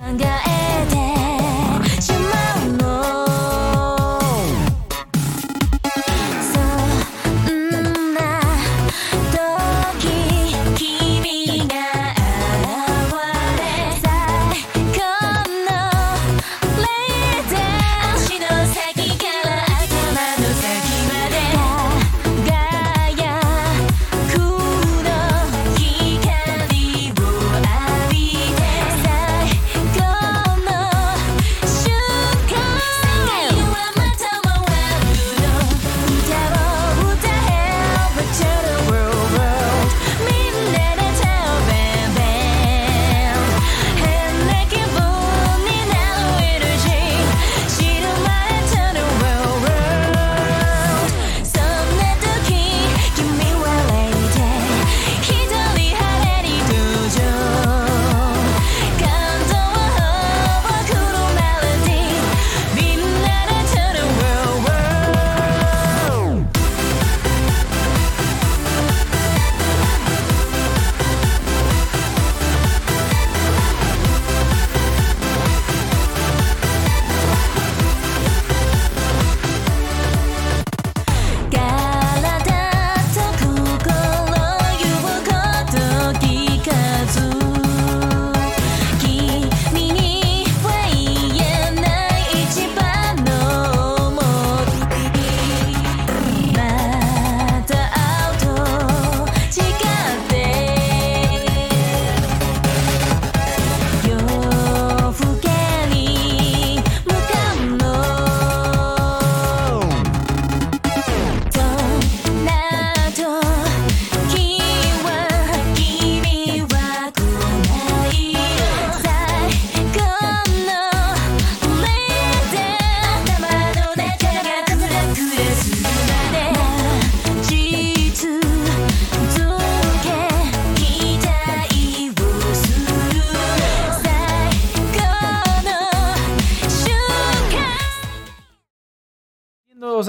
考え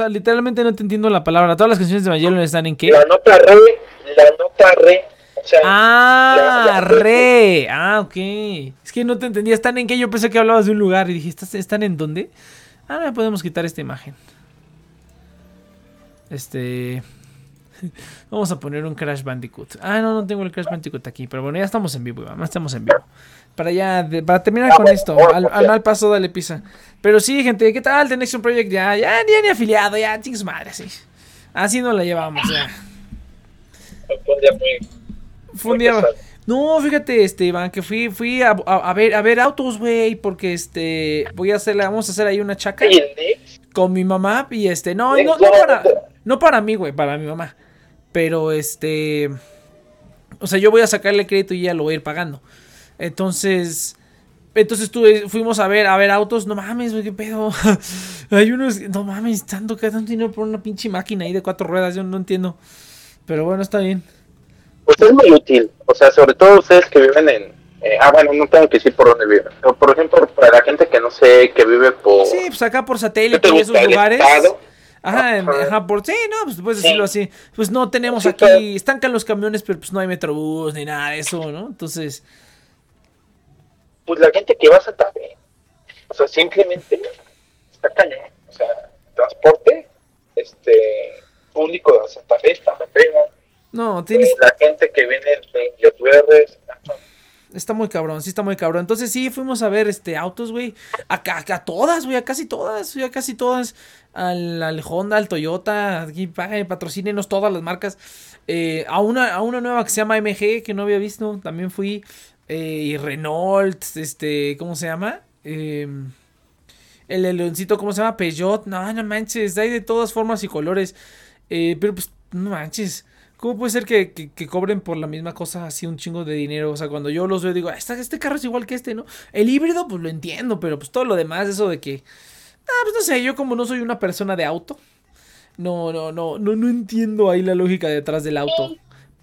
literalmente no te entiendo la palabra. Todas las canciones de Evangelion están en qué? La nota re, la nota re. O sea, ah, re. Ah, ok. Es que no te entendía. ¿Están en qué? Yo pensé que hablabas de un lugar y dije, ¿están en dónde? Ahora podemos quitar esta imagen. Este. Vamos a poner un Crash Bandicoot. Ah, no, no tengo el Crash Bandicoot aquí. Pero bueno, ya estamos en vivo, ya estamos en vivo. Para ya, para terminar con esto, al, mal paso dale pisa. Pero sí, gente, ¿qué tal? The Next Project ya, ya, ni afiliado, ya, chingos madre, sí. Así no la llevamos, ya. Fue un día muy. Fue un día. No, fíjate, este, Iván, que fui, fui a, a, ver, a ver autos, güey, porque este, voy a hacerle, vamos a hacer ahí una chaca con mi mamá y este, no, no, no para, no para mí, güey, para mi mamá. Pero este, o sea, yo voy a sacarle crédito y ya lo voy a ir pagando. Entonces, entonces fuimos a ver, a ver autos, no mames, qué pedo. Hay unos, no mames, tanto que tanto dinero por una pinche máquina ahí de cuatro ruedas, yo no entiendo. Pero bueno, está bien. Pues es muy útil, o sea, sobre todo ustedes que viven en, eh, ah, bueno, no tengo que decir por dónde viven. Pero, por ejemplo, para la gente que no sé, que vive por... Sí, pues acá por satélite y esos lugares. Ajá, ajá, por sí, no, pues puedes decirlo así. Pues no tenemos aquí, estancan los camiones, pero pues no hay metrobús ni nada de eso, ¿no? Entonces, pues la gente que va a Santa Fe, o sea, simplemente está cañón, o sea, transporte este público de Santa Fe está ¿no? No, tienes... La gente que viene de JVR Está muy cabrón, sí está muy cabrón. Entonces sí, fuimos a ver este autos, güey. Acá, a todas, güey, a casi todas, a casi todas. Al, al Honda, al Toyota, aquí patrocínenos todas las marcas. Eh, a, una, a una nueva que se llama MG, que no había visto, también fui. Eh, y Renault, este, ¿cómo se llama? Em, el leoncito, ¿cómo se llama? Peugeot, no, no manches, hay de todas formas y colores. Eh, pero pues, no manches. ¿Cómo puede ser que, cobren por la misma cosa así un chingo de dinero? O sea, cuando yo los veo digo, este, este carro es igual que este, ¿no? El híbrido, pues lo entiendo, pero pues todo lo demás, eso de que... Ah, pues no sé, yo como no soy una persona de auto, no, no, no, no, no entiendo ahí la lógica detrás del auto.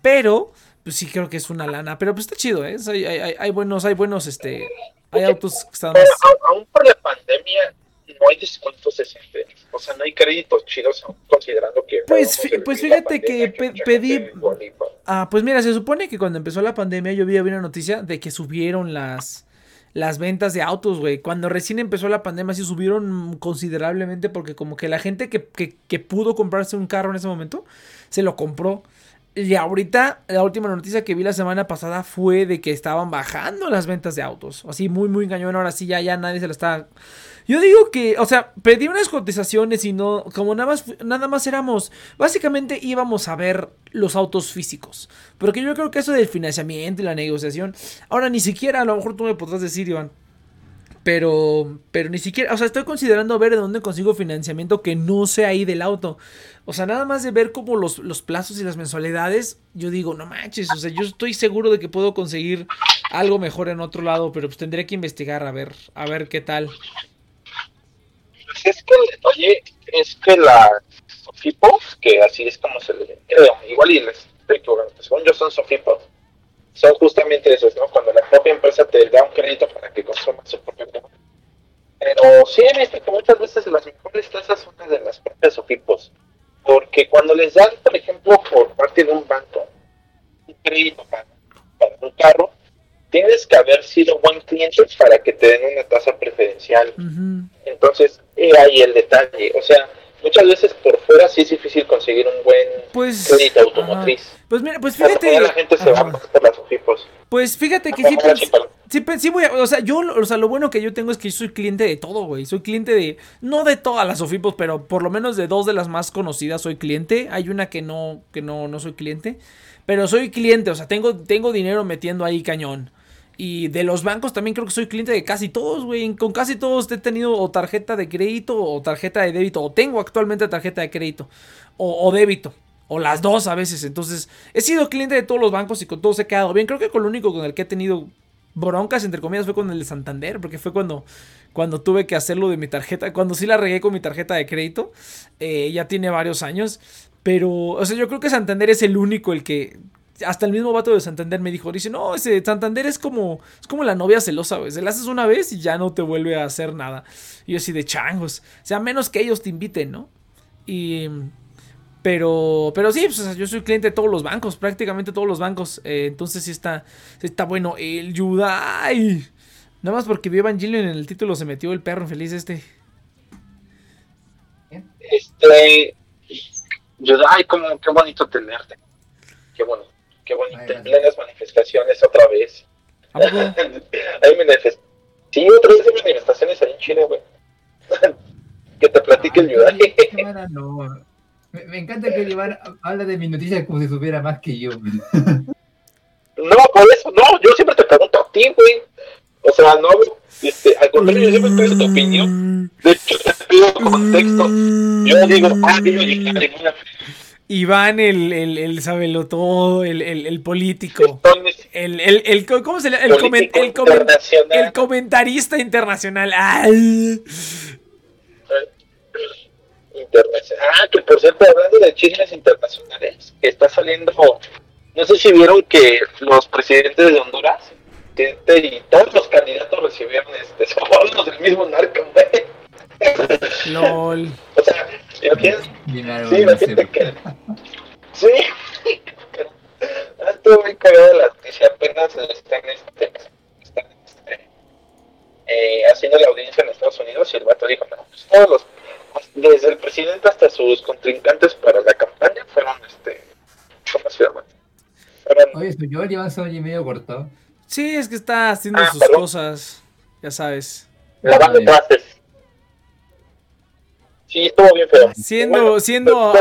Pero pues sí creo que es una lana. Pero pues está chido, ¿eh? Hay, hay, hay buenos, hay buenos, este, hay autos que están más... Aún por la pandemia no hay descuentos decentes. O sea, no hay créditos chidos considerando que... Pues, pues fíjate que pedí... Ah, pues mira, se supone que cuando empezó la pandemia yo vi una noticia de que subieron las... las ventas de autos, güey. Cuando recién empezó la pandemia sí subieron considerablemente porque como que la gente que, que, pudo comprarse un carro en ese momento se lo compró. Y ahorita la última noticia que vi la semana pasada fue de que estaban bajando las ventas de autos. Así muy, muy engañón. Ahora sí ya, ya nadie se lo está yo digo que, o sea, pedí unas cotizaciones y no, como nada más, nada más éramos, básicamente íbamos a ver los autos físicos. Porque yo creo que eso del financiamiento y la negociación, ahora ni siquiera, a lo mejor tú me podrás decir, Iván, pero, pero ni siquiera, o sea, estoy considerando ver de dónde consigo financiamiento que no sea ahí del auto. O sea, nada más de ver como los, los plazos y las mensualidades, yo digo, no manches, o sea, yo estoy seguro de que puedo conseguir algo mejor en otro lado, pero pues tendría que investigar a ver, a ver qué tal. Pues es que, oye, es que las Sofipos, que así es como se le igual y les estoy según yo son Sofipos, son justamente esos, ¿no? Cuando la propia empresa te da un crédito para que consumas su propio producto. Pero sí he visto que muchas veces las mejores tasas son las de las propias Sofipos, porque cuando les dan, por ejemplo, por parte de un banco, un crédito para, para un carro, tienes que haber sido buen cliente para que te den una tasa preferencial. Entonces, era ahí el detalle. O sea, muchas veces por fuera sí es difícil conseguir un buen pues, crédito automotriz. Pues mira, pues fíjate. La gente se va por las Pues fíjate que sí, sí, sí, voy a, o sea, yo, o sea, lo bueno que yo tengo es que soy cliente de todo, güey. Soy cliente de, no de todas las Sofipos, pero por lo menos de dos de las más conocidas soy cliente. Hay una que no, que no, no soy cliente, pero soy cliente, o sea, tengo, tengo dinero metiendo ahí cañón. Y de los bancos también creo que soy cliente de casi todos, güey. Con casi todos he tenido o tarjeta de crédito o tarjeta de débito. O tengo actualmente tarjeta de crédito. O, débito. O las dos a veces. Entonces, he sido cliente de todos los bancos y con todos he quedado bien. Creo que con lo único con el que he tenido broncas, entre comillas, fue con el de Santander. Porque fue cuando, cuando tuve que hacerlo de mi tarjeta. Cuando sí la regué con mi tarjeta de crédito. Eh, ya tiene varios años. Pero, o sea, yo creo que Santander es el único el que hasta el mismo vato de Santander me dijo, dice, no, ese Santander es como, es como la novia celosa, güey. Se la haces una vez y ya no te vuelve a hacer nada. Y yo así de changos. O sea, menos que ellos te inviten, ¿no? Y... Pero, pero sí, pues, yo soy cliente de todos los bancos, prácticamente todos los bancos. Eh, entonces sí está, está bueno. El Yudai. Nada más porque vio Evangelion en el título se metió el perro infeliz este. Este. Yudai, como qué bonito tenerte. Qué bonito qué bonito. Plenas manifestaciones otra vez. hay manifestaciones. Sí, otra vez hay manifestaciones ahí en Chile, güey. que te platique el Yudai. no. Me, me, encanta que Iván habla de mis noticias como si supiera más que yo. no, por eso, no. Yo siempre te pregunto a ti, güey. O sea, no, este, al contrario, yo siempre estoy tu opinión. De hecho, te pido contexto. Yo digo, ah, yo llegué a Iván, el, el, el sabelo todo, el, el, el político. El, el, el, ¿Cómo se llama? El, coment, el, coment, el, comentarista internacional. ¡Ay! Internacional. Ah, que por cierto, hablando de chismes internacionales, está saliendo. No sé si vieron que los presidentes de Honduras y todos los candidatos recibieron este, sobornos del mismo narco, LOL. O sea, Imagínate, sí, que. Sí. Estuvo muy cagada la noticia. Apenas están, este, están este, eh, haciendo la audiencia en Estados Unidos y el vato dijo: No, pues todos los. Desde el presidente hasta sus contrincantes para la campaña fueron. este ¿Cómo se llama? Fueron, Oye, yo llevan año y medio cortado. Sí, es que está haciendo ah, sus cosas. Ya sabes. Lavando trastes. Sí, estuvo bien feo. Siendo, siendo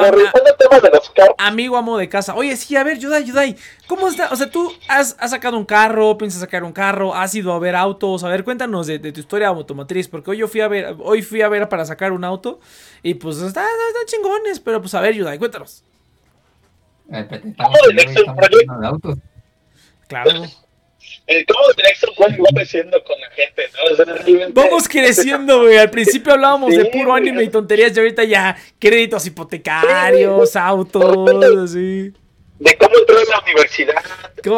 amigo amo de casa. Oye, sí, a ver, Yudai, Yudai, ¿cómo está? O sea, tú has, sacado un carro, piensas sacar un carro, has ido a ver autos. A ver, cuéntanos de, tu historia automotriz, porque hoy yo fui a ver, hoy fui a ver para sacar un auto y pues están está chingones, pero pues a ver, Yudai, cuéntanos. Eh, estamos, autos. Claro. Eh, ¿Cómo Nexo va creciendo con la gente? Vamos creciendo, güey. Al principio hablábamos de puro anime y tonterías y ahorita ya créditos hipotecarios, autos, así. De cómo entró en la universidad.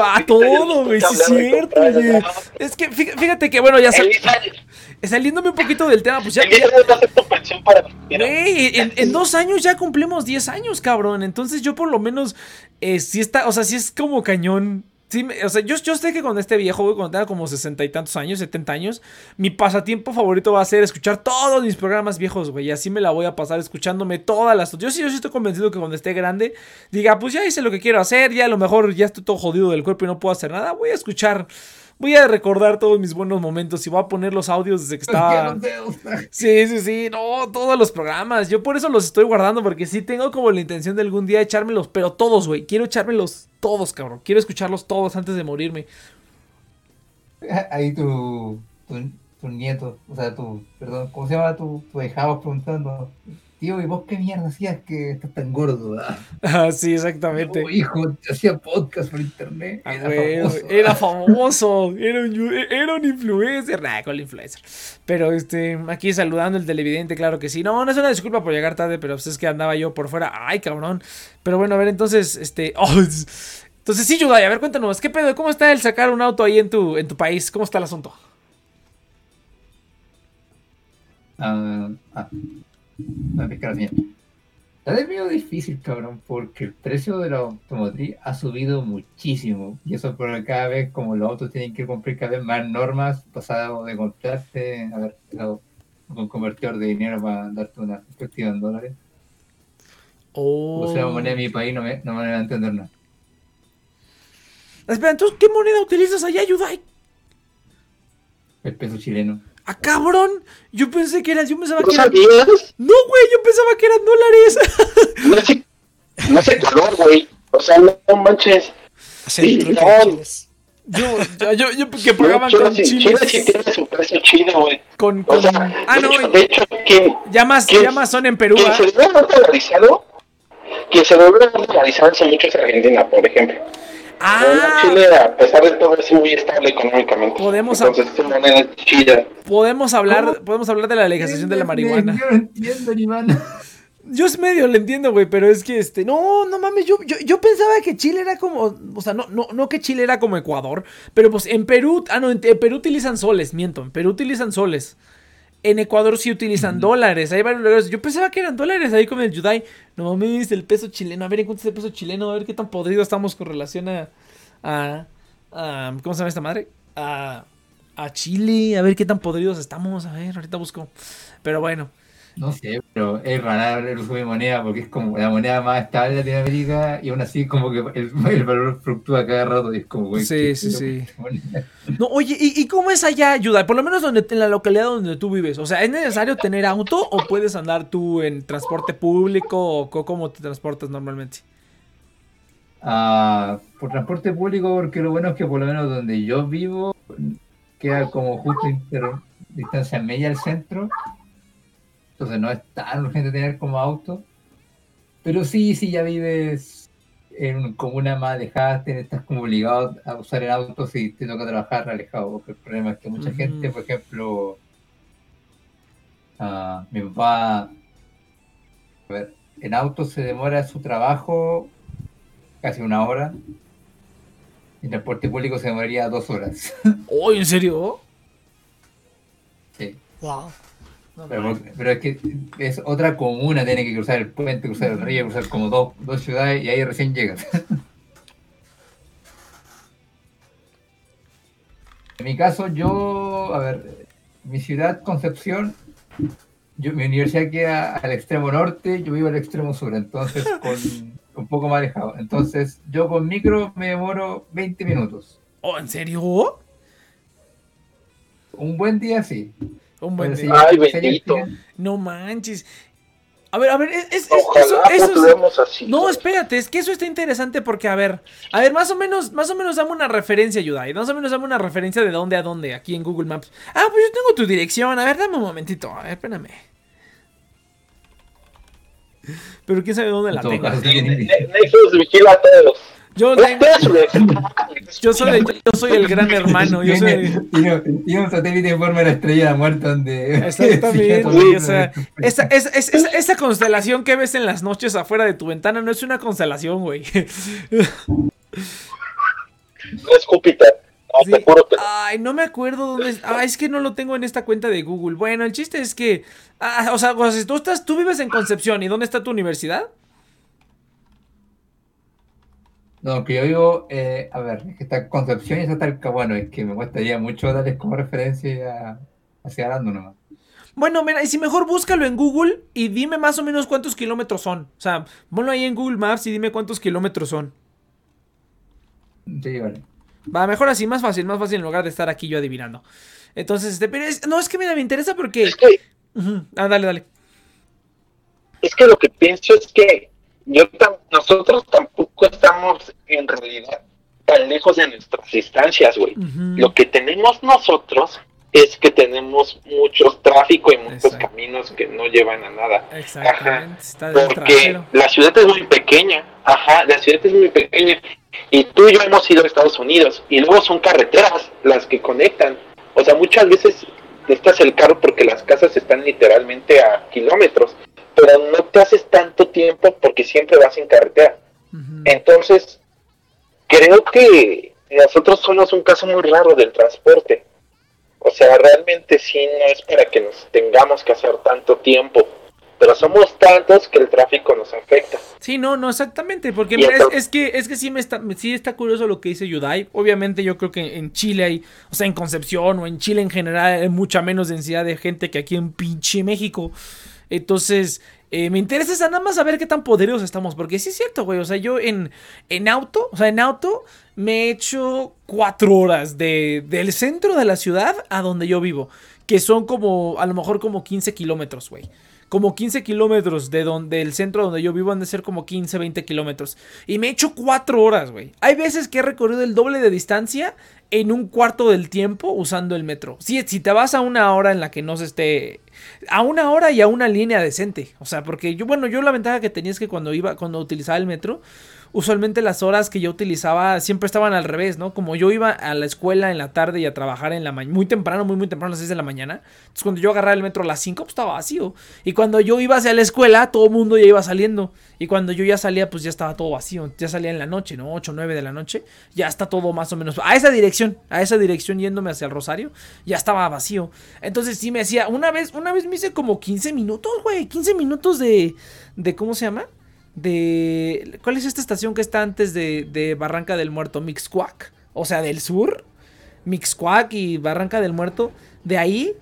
A todo, güey, sí es cierto, güey. Es que fíjate que, bueno, ya sabes. Saliéndome un poquito del tema, pues ya. Güey, en, en, dos años ya cumplimos 10 años, cabrón. Entonces yo por lo menos, eh, sí está, o sea, sí es como cañón Sí, o sea, yo, yo sé que cuando esté viejo, güey, cuando tenga como sesenta y tantos años, 70 años, mi pasatiempo favorito va a ser escuchar todos mis programas viejos, güey. Y así me la voy a pasar escuchándome todas las. Yo sí, yo sí estoy convencido que cuando esté grande, diga, pues ya hice lo que quiero hacer, ya a lo mejor ya estoy todo jodido del cuerpo y no puedo hacer nada. Voy a escuchar, voy a recordar todos mis buenos momentos y voy a poner los audios desde que estaba. Sí, sí, sí, no, todos los programas. Yo por eso los estoy guardando, porque sí tengo como la intención de algún día echármelos, pero todos, güey. Quiero echármelos todos, cabrón. Quiero escucharlos todos antes de morirme. Ahí tu, tu, tu nieto, o sea, tu, perdón, ¿cómo se llama tu, tu ahijado preguntando? Tío, ¿y vos qué mierda hacías que estás tan gordo? ah?" Ah, sí, exactamente. Oh, hijo, hacía podcast por internet. Ah, Era güey, famoso. era famoso, era un, era un influencer, nah, con el influencer. Pero este, aquí saludando el televidente, claro que sí. No, no es una disculpa por llegar tarde, pero pues es que andaba yo por fuera. Ay, cabrón. Pero bueno, a ver, entonces, este, oh, es- entonces sí, Yudai, a ver, cuéntanos, ¿qué pedo? ¿Cómo está el sacar un auto ahí en tu, en tu país? ¿Cómo está el asunto? Ah, ah, señal. Está medio difícil, cabrón, porque el precio de la automotriz ha subido muchísimo. Y eso por cada vez, como los autos tienen que cumplir cada vez más normas, pasado de comprarte, ver, pero un convertidor de dinero para darte una perspectiva en dólares. Oh. O sea, la moneda de mi país no me, no me van a entender nada. Espera, entonces, ¿qué moneda utilizas allá, Yudai? El peso chileno. Ah, cabrón. Yo pensé que era, yo pensaba ¿No que era. sabías? No, güey, yo pensaba que eran dólares. No sé, no sé color, güey. O sea, no, manches. Sí, no. Yo, yo, yo, yo que pagaban con sí, Chile sí chiles. tiene su precio chino, güey. Con, O con. sea, Ah, de, hecho, no, de hecho, llamas, ¿quién- llamas son en Perú. quien ¿ah? se haber dolarizado, quien se haber dolarizado hace mucho es Argentina, por ejemplo. Pero Ah, Chile, a pesar de todo, es muy estable económicamente. Podemos Entonces, es chida. podemos hablar, ¿Cómo? podemos hablar de la legalización de la marihuana. Yo no entiendo ni mano. Yo es medio le entiendo, güey, pero es que este, no, no mames, yo, yo, yo pensaba que Chile era como, o sea, no, no, no que Chile era como Ecuador, pero pues en Perú, ah, no, en, en Perú utilizan soles, miento, en Perú utilizan soles. En Ecuador sí utilizan dólares, hay varios lugares. Yo pensaba que eran dólares ahí con el Yudai. No mames, el peso chileno. A ver, ¿en cuánto es el peso chileno? A ver qué tan podrido estamos con relación a. a, a- ¿Cómo se llama esta madre? A, a Chile. A ver qué tan podridos estamos. A ver, ahorita busco. Pero bueno. No sé, pero es raro el uso de moneda porque es como la moneda más estable de Latinoamérica y aún así como que el, el valor fluctúa cada rato y es como, güey. Sí, ¿qué sí, sí. No, oye, ¿y, y cómo es allá, Yudai? Por lo menos donde, en la localidad donde tú vives. O sea, ¿es necesario tener auto o puedes andar tú en transporte público o cómo te transportas normalmente? Ah, por transporte público, porque lo bueno es que por lo menos donde yo vivo queda como justo distancia media al centro. Entonces no es tan urgente tener como auto. Pero sí, si ya vives en una comuna más alejada, estás como obligado a usar el auto si te toca trabajar alejado. Porque el problema es que mucha gente, por ejemplo, ah, mi papá, a ver, en auto se demora su trabajo casi una hora. En transporte público se demoraría dos horas. Oh, ¿en serio? Sí. Wow. Pero, pero es que es otra comuna, tiene que cruzar el puente, cruzar el río, cruzar como dos, dos ciudades y ahí recién llegas. En mi caso, yo, a ver, mi ciudad, Concepción, yo, mi universidad queda al extremo norte, yo vivo al extremo sur, entonces con un poco más alejado. Entonces, yo con micro me demoro 20 minutos. Oh, ¿en serio? Un buen día sí. Un buen día. Ay, bendito. No manches. A ver, a ver, es, es- es- Ojalá eso, eso es- continuemos así. No, espérate, es que eso está interesante porque, a ver, a ver, más o menos, más o menos dame una referencia, Yudai. Más o menos dame una referencia de dónde a dónde, aquí en Google Maps. Ah, pues yo tengo tu dirección. A ver, dame un momentito. A ver, espérame. Pero quién sabe dónde la tengo. Nexus vigila a todos. Yo, tengo- soy, yo soy el gran hermano. Yo soy. Tiene un satélite en forma de la estrella de la muerte donde... Exactamente, Sí, güey, o sea, esa, esa, esa, esa- esa constelación que ves en las noches afuera de tu ventana no es una constelación, güey. No es Júpiter. Sí. Ay, no me acuerdo dónde es. Ah, es que no lo tengo en esta cuenta de Google. Bueno, el chiste es que. ah, o sea, o sea, si tú estás, tú vives en Concepción, ¿y dónde está tu universidad? No, que yo vivo, eh, a ver, es que está Concepción y está Talca. Bueno, es que me gustaría mucho darles como referencia hacia Arando nomás. Bueno, mira, y si mejor búscalo en Google y dime más o menos cuántos kilómetros son. O sea, ponlo ahí en Google Maps y dime cuántos kilómetros son. Sí, vale. Va, mejor así, más fácil, más fácil en lugar de estar aquí yo adivinando. Entonces, este, pero es- no, es que mira, me interesa porque... Es que. Ah, dale, dale. es que lo que pienso es que yo tam- nosotros tampoco estamos en realidad tan lejos de nuestras distancias, güey. Lo que tenemos nosotros es que tenemos mucho tráfico y muchos Exacto. caminos que no llevan a nada. Exactamente, del Porque la ciudad es muy pequeña, ajá, la ciudad es muy pequeña. Y tú y yo hemos ido a Estados Unidos y luego son carreteras las que conectan. O sea, muchas veces necesitas el carro porque las casas están literalmente a kilómetros, pero no te haces tanto tiempo porque siempre vas en carretera. Entonces, creo que nosotros somos un caso muy raro del transporte. O sea, realmente sí no es para que nos tengamos que hacer tanto tiempo, pero somos tantos que el tráfico nos afecta. Sí, no, no, exactamente, porque mira, es, es que es que sí me está sí está curioso lo que dice Yudai. Obviamente yo creo que en Chile hay, o sea, en Concepción o en Chile en general hay mucha menos densidad de gente que aquí en pinche México. Entonces, eh, me interesa esa- nada más saber qué tan poderosos estamos, porque sí es cierto, güey, o sea, yo en, en auto, o sea, en auto me he hecho cuatro horas de, del centro de la ciudad a donde yo vivo, que son como, a lo mejor como 15 kilómetros, güey. Como 15 kilómetros de donde el centro donde yo vivo han de ser como 15, 20 kilómetros. Y me he hecho 4 horas, güey. Hay veces que he recorrido el doble de distancia en un cuarto del tiempo usando el metro. Si, si te vas a una hora en la que no se esté... A una hora y a una línea decente. O sea, porque yo, bueno, yo la ventaja que tenía es que cuando iba, cuando utilizaba el metro, usualmente las horas que yo utilizaba siempre estaban al revés, ¿no? Como yo iba a la escuela en la tarde y a trabajar en la mañana, muy temprano, muy, muy temprano, a las 6 de la mañana. Entonces, cuando yo agarraba el metro a las 5, pues estaba vacío. Y cuando yo iba hacia la escuela, todo el mundo ya iba saliendo. Y cuando yo ya salía, pues ya estaba todo vacío. Ya salía en la noche, ¿no? 8, 9 de la noche. Ya está todo más o menos. A esa dirección, a esa dirección yéndome hacia el Rosario, ya estaba vacío. Entonces sí me hacía. Una vez, una vez me hice como 15 minutos, güey. 15 minutos de. de ¿Cómo se llama? De. ¿Cuál es esta estación que está antes de, de Barranca del Muerto? Mixcuac. O sea, del sur. Mixcuac y Barranca del Muerto. De ahí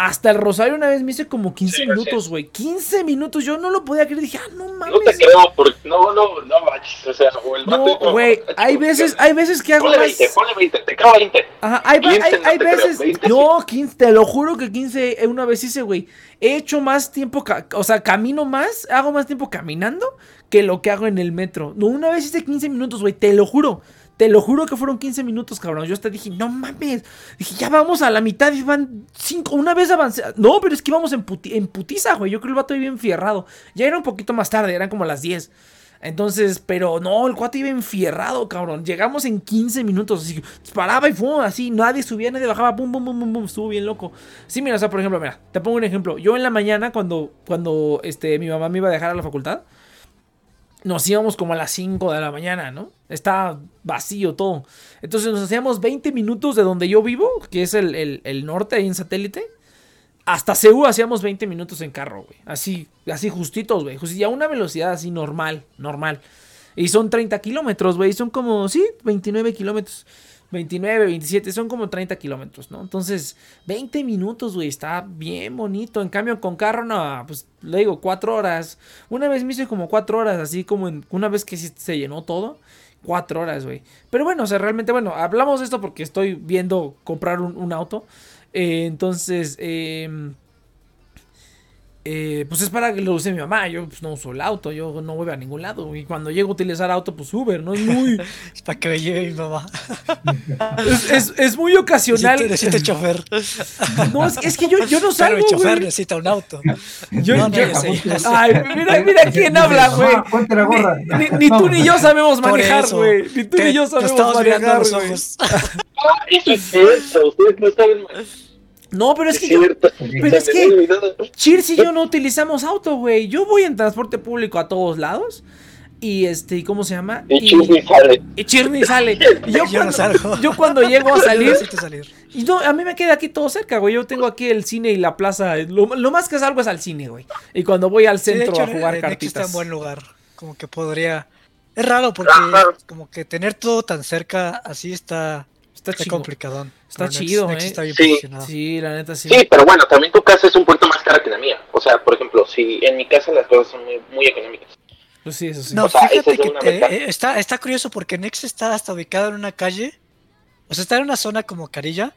hasta el Rosario una vez me hice como 15 Sí, minutos, güey. 15 minutos. Yo no lo podía creer. Dije, ah, no mames. No te creo, porque no, no, no manches, o sea, o el No, güey, hay veces, hay veces que hago Ponle más... 20, ponle 20, te creo 20. Ajá, hay, va- 15 hay, no hay te creo, veces... 20 No, 15, te lo juro que 15 eh, una vez hice, güey. He hecho más tiempo, o sea, camino más, hago más tiempo caminando que lo que hago en el metro. No, una vez hice 15 minutos, güey, te lo juro. Te lo juro que fueron 15 minutos, cabrón. Yo hasta dije, no mames. Dije, ya vamos a la mitad y van 5. Una vez avancé. No, pero es que íbamos en, puti- en putiza, güey. Yo creo que el vato iba enfierrado. Ya era un poquito más tarde, eran como las 10. Entonces, pero no, el cuate iba enfierrado, cabrón. Llegamos en 15 minutos, así, paraba y fue así, nadie subía, nadie bajaba, pum, pum, pum, pum, pum, estuvo bien loco. Sí, mira, o sea, por ejemplo, mira, te pongo un ejemplo. Yo en la mañana, cuando, cuando este, mi mamá me iba a dejar a la facultad, nos íbamos como a las 5 de la mañana, ¿no? Estaba vacío todo. Entonces nos hacíamos 20 minutos de donde yo vivo, que es el, el- norte, ahí en satélite. Hasta Seúl hacíamos 20 minutos en carro, güey. Así, así justitos, güey. Y a una velocidad así normal, normal. Y son 30 kilómetros, güey. Son como, sí, 29 kilómetros. 29, 27, son como 30 kilómetros, ¿no? Entonces, 20 minutos, güey, está bien bonito. En cambio, con carro, no, pues le digo, 4 horas. Una vez me hice como 4 horas, así como en, una vez que se llenó todo. 4 horas, güey. Pero bueno, o sea, realmente, bueno, hablamos de esto porque estoy viendo comprar un, un auto. Eh, entonces, eh, eh, pues es para que lo use mi mamá. Yo pues, no uso el auto, yo no voy a ningún lado. Y cuando llego a utilizar auto, pues Uber, ¿no? Es muy, Es para que me lleve mi mamá. es, es- es muy ocasional. Necesito, necesito chofer. No, es, es que yo, yo no Pero salgo, mi chofer güey. necesita un auto. Yo- no, yo- yo. Ay, mira, mira quién habla, güey. Ponte la gorra. Ni, ni tú ni yo sabemos manejar, eso. güey. Ni tú Te- ni yo te sabemos estamos mirando a manejar, los güey. ojos. Ah, eso es cierto, ustedes no saben más. No, pero es Es que yo, pero es que-. Cheers y yo no utilizamos auto, güey. Yo voy en transporte público a todos lados. Y este, ¿y ¿cómo se llama? Y Chusney sale. y ni sale. Y yo, Yo no cuando, salgo. yo cuando llego a salir, y no, a mí me queda aquí todo cerca, güey. Yo tengo aquí el cine y la plaza. Lo, lo más que salgo es al cine, güey. Y cuando voy al Sí, de centro hecho, a jugar en X está cartitas. en buen lugar. Como que podría Es raro porque como que tener todo tan cerca así está, Está está complicadón. Está Pero chido, Nex eh. está bien Sí. posicionado. Sí, la neta sí. Sí, pero bueno, también tu casa es un poquito más cara que la mía. O sea, por ejemplo, si en mi casa las cosas son muy, muy económicas. Pues sí, eso sí. No, O sea, fíjate es que te- eh, está, está curioso porque Nex está hasta ubicado en una calle. O sea, está en una zona como Carilla,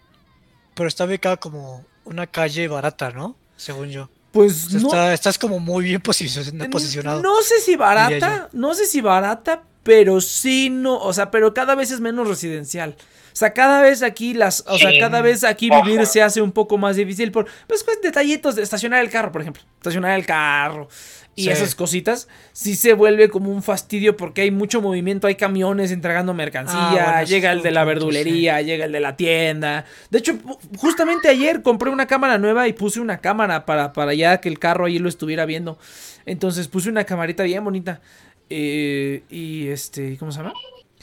pero está ubicado como una calle barata, ¿no? Según yo. Pues O sea, no. está- estás como muy bien posicion- posicionado. No sé si barata, no sé si barata, pero sí no, o sea, pero cada vez es menos residencial. O sea, cada vez aquí las, o sea, Sí. cada vez aquí vivir se hace un poco más difícil por pues, pues detallitos de estacionar el carro, por ejemplo. Estacionar el carro y Sí. esas cositas sí se vuelve como un fastidio porque hay mucho movimiento, hay camiones entregando mercancía, Ah, bueno, llega el de la verdulería, llega el de la tienda. De hecho, justamente ayer compré una cámara nueva y puse una cámara para, para ya que el carro ahí lo estuviera viendo. Entonces puse una camarita bien bonita. Eh, y este, ¿cómo se llama?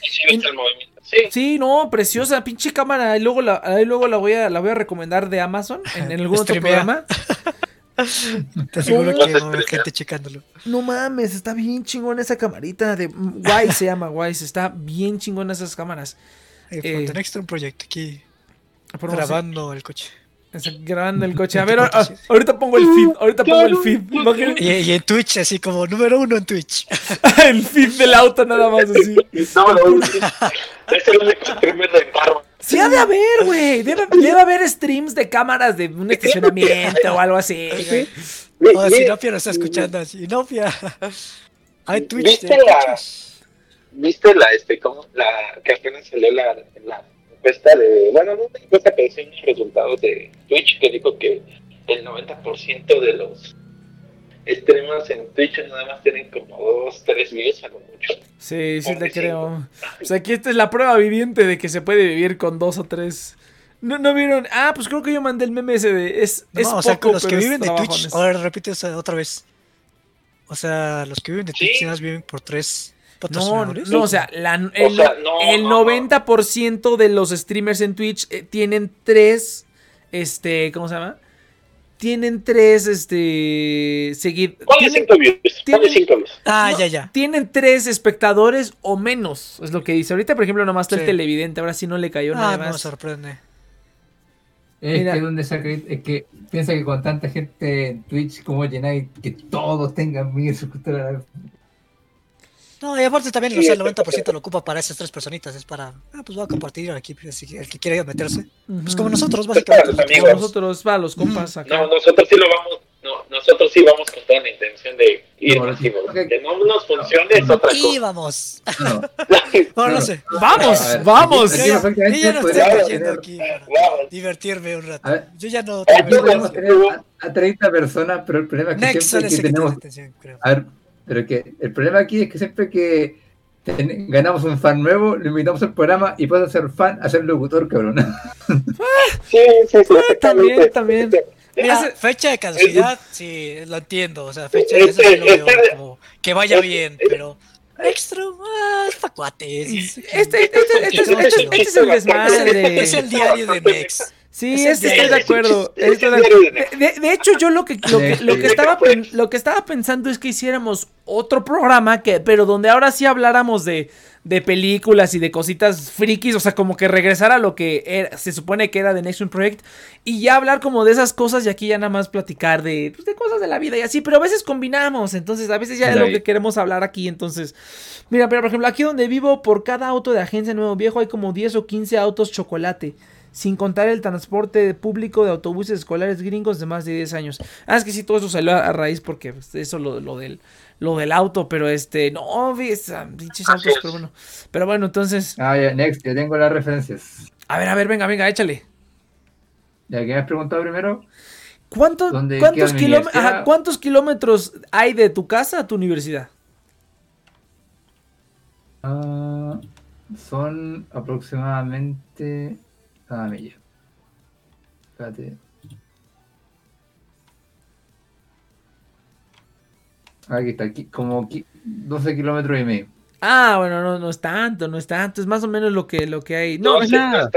Si viste el movimiento. Sí, Sí, no, preciosa, pinche cámara. Y luego la, ahí luego la voy a, la voy a recomendar de Amazon en, en algún otro programa. Te aseguro No, que no va a haber se gente checándolo. No mames, está bien chingona esa camarita de Wise se llama Wise, está bien chingona esas cámaras. Eh, Eh, Extra, un proyecto aquí grabando el coche. Grabando el coche. A ver, a- a- ahorita pongo el feed, ahorita pongo el feed. Y, y en Twitch, así como número uno en Twitch. el feed del auto nada más así. no, no, sí. es el único streamer de carro. Sí ha de haber, güey. Debe, debe haber streams de cámaras de un estacionamiento o algo así, güey. Mi- Sinopia nos está escuchando. Sinopia. Hay Twitch ¿Viste la-. ¿Viste la, este, cómo, la, que apenas salió la, la encuesta de, bueno, no una encuesta, pero sí unos resultados de Twitch que dijo que el 90% de los streamers en Twitch nada más tienen como dos, tres views a lo mucho. Sí, sí te creo. O sea, aquí esta es la prueba viviente de que se puede vivir con dos o tres. ¿No, no vieron? Ah, pues creo que yo mandé el meme ese de. Es, No, es o sea, poco, los que viven de Twitch. trabajones. A ver, repite otra vez. O sea, los que viven de Twitch Sí. nada más viven por tres No, patrocinadores. no, o sea, la- el, sea, no, el no, no. 90% de los streamers en Twitch eh, tienen tres, este, ¿cómo se llama? Tienen tres, este. Ponle tienen- cinco views, ponle tienen- cinco views. Ah, no, ya, ya. Tienen tres espectadores o menos, es lo que dice. Ahorita, por ejemplo, nomás está el televidente, ahora sí no le cayó Ah, nada no me más. sorprende. Es Mira. que donde saca, es que piensa que con tanta gente en Twitch, como llenáis que todos tengan mil suscriptores. No, y aparte también, Sí, o sea, el es 90% lo ocupa para esas tres personitas. Es para, ah, pues voy a compartir aquí. el que quiera meterse. Pues como nosotros, para básicamente. los los. Como nosotros, va, los compas acá. No, nosotros sí lo vamos, no, nosotros sí vamos con toda la intención de ir No, masivos. ok. Que no nos funcione es otra Y cosa. vamos. No, Bueno, no no. sé. ¡Vamos! ¡Vamos! aquí- Yo ya, yo ya no estoy cayendo aquí para divertirme un rato. ver. Yo ya no podemos tener a, a 30 personas, pero el problema es que Next son siempre que tenemos. atención, creo. A ver, pero que el problema aquí es que siempre que ten- ganamos un fan nuevo, lo invitamos al programa y pasa a ser fan a ser locutor, cabrón. Sí, sí, sí. también, exactamente. también. Mira, Ese- fecha de caducidad, sí, lo entiendo. O sea, fecha de eso sí lo veo como que vaya bien, pero extra, ah, es pa' cuates. Este, este, este, este, es- este, este es el desmadre de... Es el diario de Mex. Sí, Es este, estoy de acuerdo. es el estoy de, hecho, yo lo que, lo que, lo que estaba, pen- lo que estaba pensando es que hiciéramos otro programa, que, pero donde ahora sí habláramos de, de películas y de cositas frikis, o sea, como que regresar a lo que era- se supone que era de Next One Project, y ya hablar como de esas cosas y aquí ya nada más platicar de, pues, de cosas de la vida y así, pero a veces combinamos, entonces a veces ya es lo que queremos hablar aquí, entonces... Mira, pero por ejemplo, aquí donde vivo, por cada auto de agencia nuevo viejo hay como 10 o 15 autos chocolate. Sin contar el transporte público de autobuses escolares gringos de más de 10 años. Ah, es que sí, todo eso salió a, a raíz porque pues, eso lo, lo del, lo del auto, pero este, no, Así autos, pero bueno. Pero bueno, entonces, ah, ya, next, ya tengo las referencias. a ver, a ver, venga, venga, échale. Ya que me has preguntado primero, ¿Cuánto- ¿Dónde cuántos, ajá, ¿Cuántos kilómetros hay de tu casa a tu universidad? ah, son aproximadamente. Ah, milla. Espérate. Aquí está, aquí, como qui- 12 kilómetros y medio. Ah, bueno, no, no es tanto, no es tanto, es más o menos lo que, lo que hay. No, No, es nada.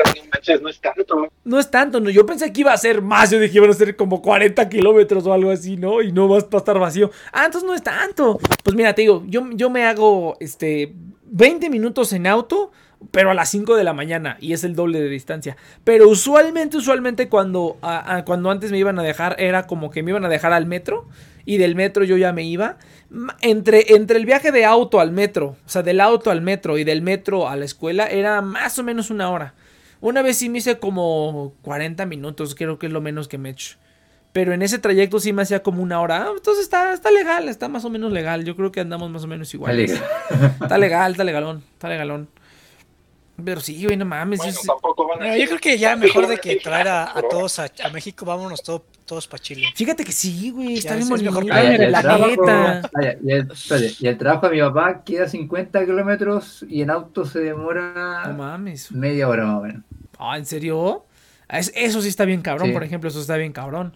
no es tanto, no es tanto. No. Yo pensé que iba a ser más. Yo dije, iban a ser como 40 kilómetros o algo así, ¿no? Y no va a estar vacío. Ah, entonces no es tanto. Pues mira, te digo, yo, yo me hago, este, 20 minutos en auto, pero a las 5 de la mañana y es el doble de distancia. Pero usualmente, usualmente cuando, a- a- cuando antes me iban a dejar era como que me iban a dejar al metro y del metro yo ya me iba. Entre, entre el viaje de auto al metro, o sea, del auto al metro y del metro a la escuela era más o menos una hora. Una vez sí me hice como 40 minutos, creo que es lo menos que me he hecho. Pero en ese trayecto sí me hacía como una hora. Ah, Entonces está, está legal, está más o menos legal. Yo creo que andamos más o menos igual. Vale. Está legal, está legalón, está legalón. Pero sí, güey, no mames. Bueno, es- tampoco van a No, ser- yo creo que ya mejor de que traer a, todos a, a México, vámonos todo- todos para Chile. Fíjate que sí, güey, está bien bonito. mejor Ah, ya, y el La neta. ah, y, y el trabajo de mi papá queda 50 kilómetros y en auto se No demora mames. media hora más o menos. Ah, ¿en serio? Ah, es- Eso sí está bien cabrón, Sí. por ejemplo, eso está bien cabrón.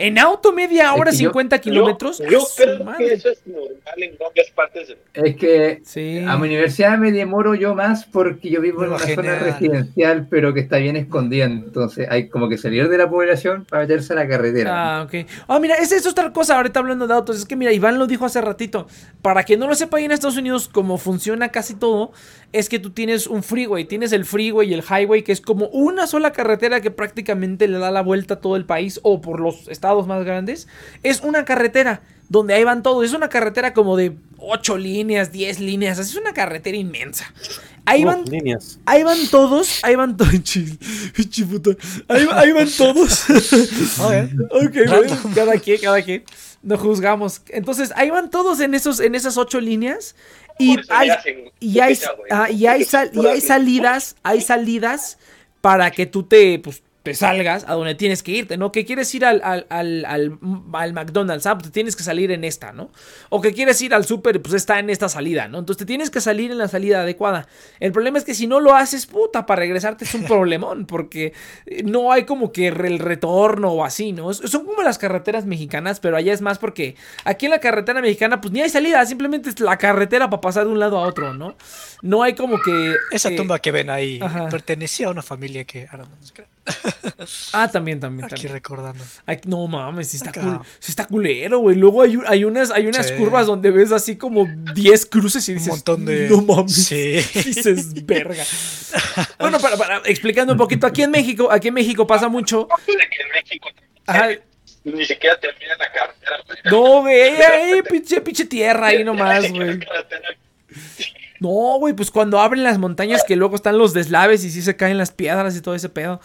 En auto media hora, que yo- 50 Yo, kilómetros. yo ¡Ah, su creo madre! que eso es normal en varias partes del Es que Sí. a mi universidad me demoro yo más porque yo vivo en una zona residencial, pero que está bien escondida. Entonces hay como que salir de la población para meterse a la carretera. Ah, ok. Ah, mira, esa es otra cosa ahorita hablando de autos. Es que mira, Iván lo dijo hace ratito. Para que no lo sepa ahí en Estados Unidos, cómo funciona casi todo, es que tú tienes un freeway. Tienes el freeway y el highway, que es como una sola carretera que prácticamente le da la vuelta a todo el país o por los estados más grandes. Es una carretera donde ahí van todos. Es una carretera como de 8 líneas, 10 líneas. así Es una carretera inmensa. Ahí van Uf, líneas. Ahí van todos, ahí van todos. Ahí, ahí van todos. Oye, ok, bueno, cada quien, cada quien. No juzgamos. Entonces, ahí van todos en esos, en esas ocho líneas. Y hay, y hay, ah, y hay, sal- y hay salidas, hay salidas para que tú te, pues, te salgas a donde tienes que irte, ¿no? Que quieres ir al, al, al, al- al McDonald's, ah, pues te tienes que salir en esta, ¿no? O que quieres ir al súper, pues está en esta salida, ¿no? Entonces te tienes que salir en la salida adecuada. El problema es que si no lo haces, puta, para regresarte es un problemón, porque eh, no hay como que el retorno o así, ¿no? Son como las carreteras mexicanas, pero allá es más porque aquí en la carretera mexicana, pues ni hay salida, simplemente es la carretera para pasar de un lado a otro, ¿no? No hay como que... esa eh, tumba que ven ahí ajá. pertenecía a una familia que ahora no creo. Ah, también, también, Aquí también. recordando. Ay, no mames, sí está, cul- sí está culero, güey. Luego hay, un- hay unas, hay unas Sí. curvas donde ves así como 10 cruces y Un dices, montón de. no mames. Sí. Dices, verga. Bueno, para, para, explicando un poquito, aquí en México, aquí en México pasa mucho. En México Ajá, ni siquiera termina la carretera, güey. no, güey, ahí, ahí, pinche, pinche tierra ahí nomás, güey. No, güey, pues cuando abren las montañas que luego están los deslaves y sí se caen las piedras y todo ese pedo.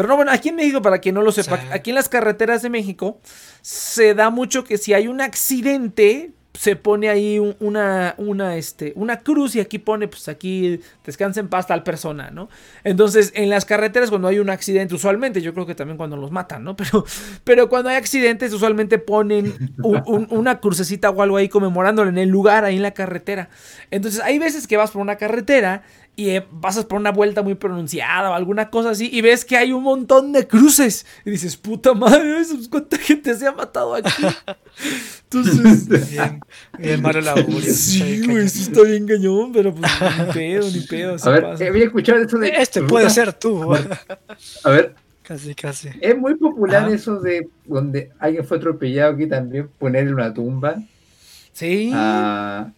Pero no, bueno, aquí en México, para quien no lo sepa, aquí en las carreteras de México se da mucho que si hay un accidente, se pone ahí un- una, una, este, una cruz y aquí pone, pues aquí descansa en paz tal persona, ¿no? Entonces, en las carreteras cuando hay un accidente, usualmente, yo creo que también cuando los matan, ¿no? Pero, pero cuando hay accidentes, usualmente ponen un- un- una crucecita o algo ahí conmemorándolo en el lugar, ahí en la carretera. Entonces, hay veces que vas por una carretera y eh, pasas por una vuelta muy pronunciada o alguna cosa así y ves que hay un montón de cruces y dices, puta madre, ¿cuánta gente se ha matado aquí? Entonces, Bien, bien malo la sí, güey, sí está bien cañón, pero pues ni pedo, ni pedo, A ver, pasa. eh, voy a escuchar eso de. Este puede ser tú. A ver, Casi, casi. es muy popular Ajá. eso de donde alguien fue atropellado aquí también, ponerle una tumba. Sí. Ah,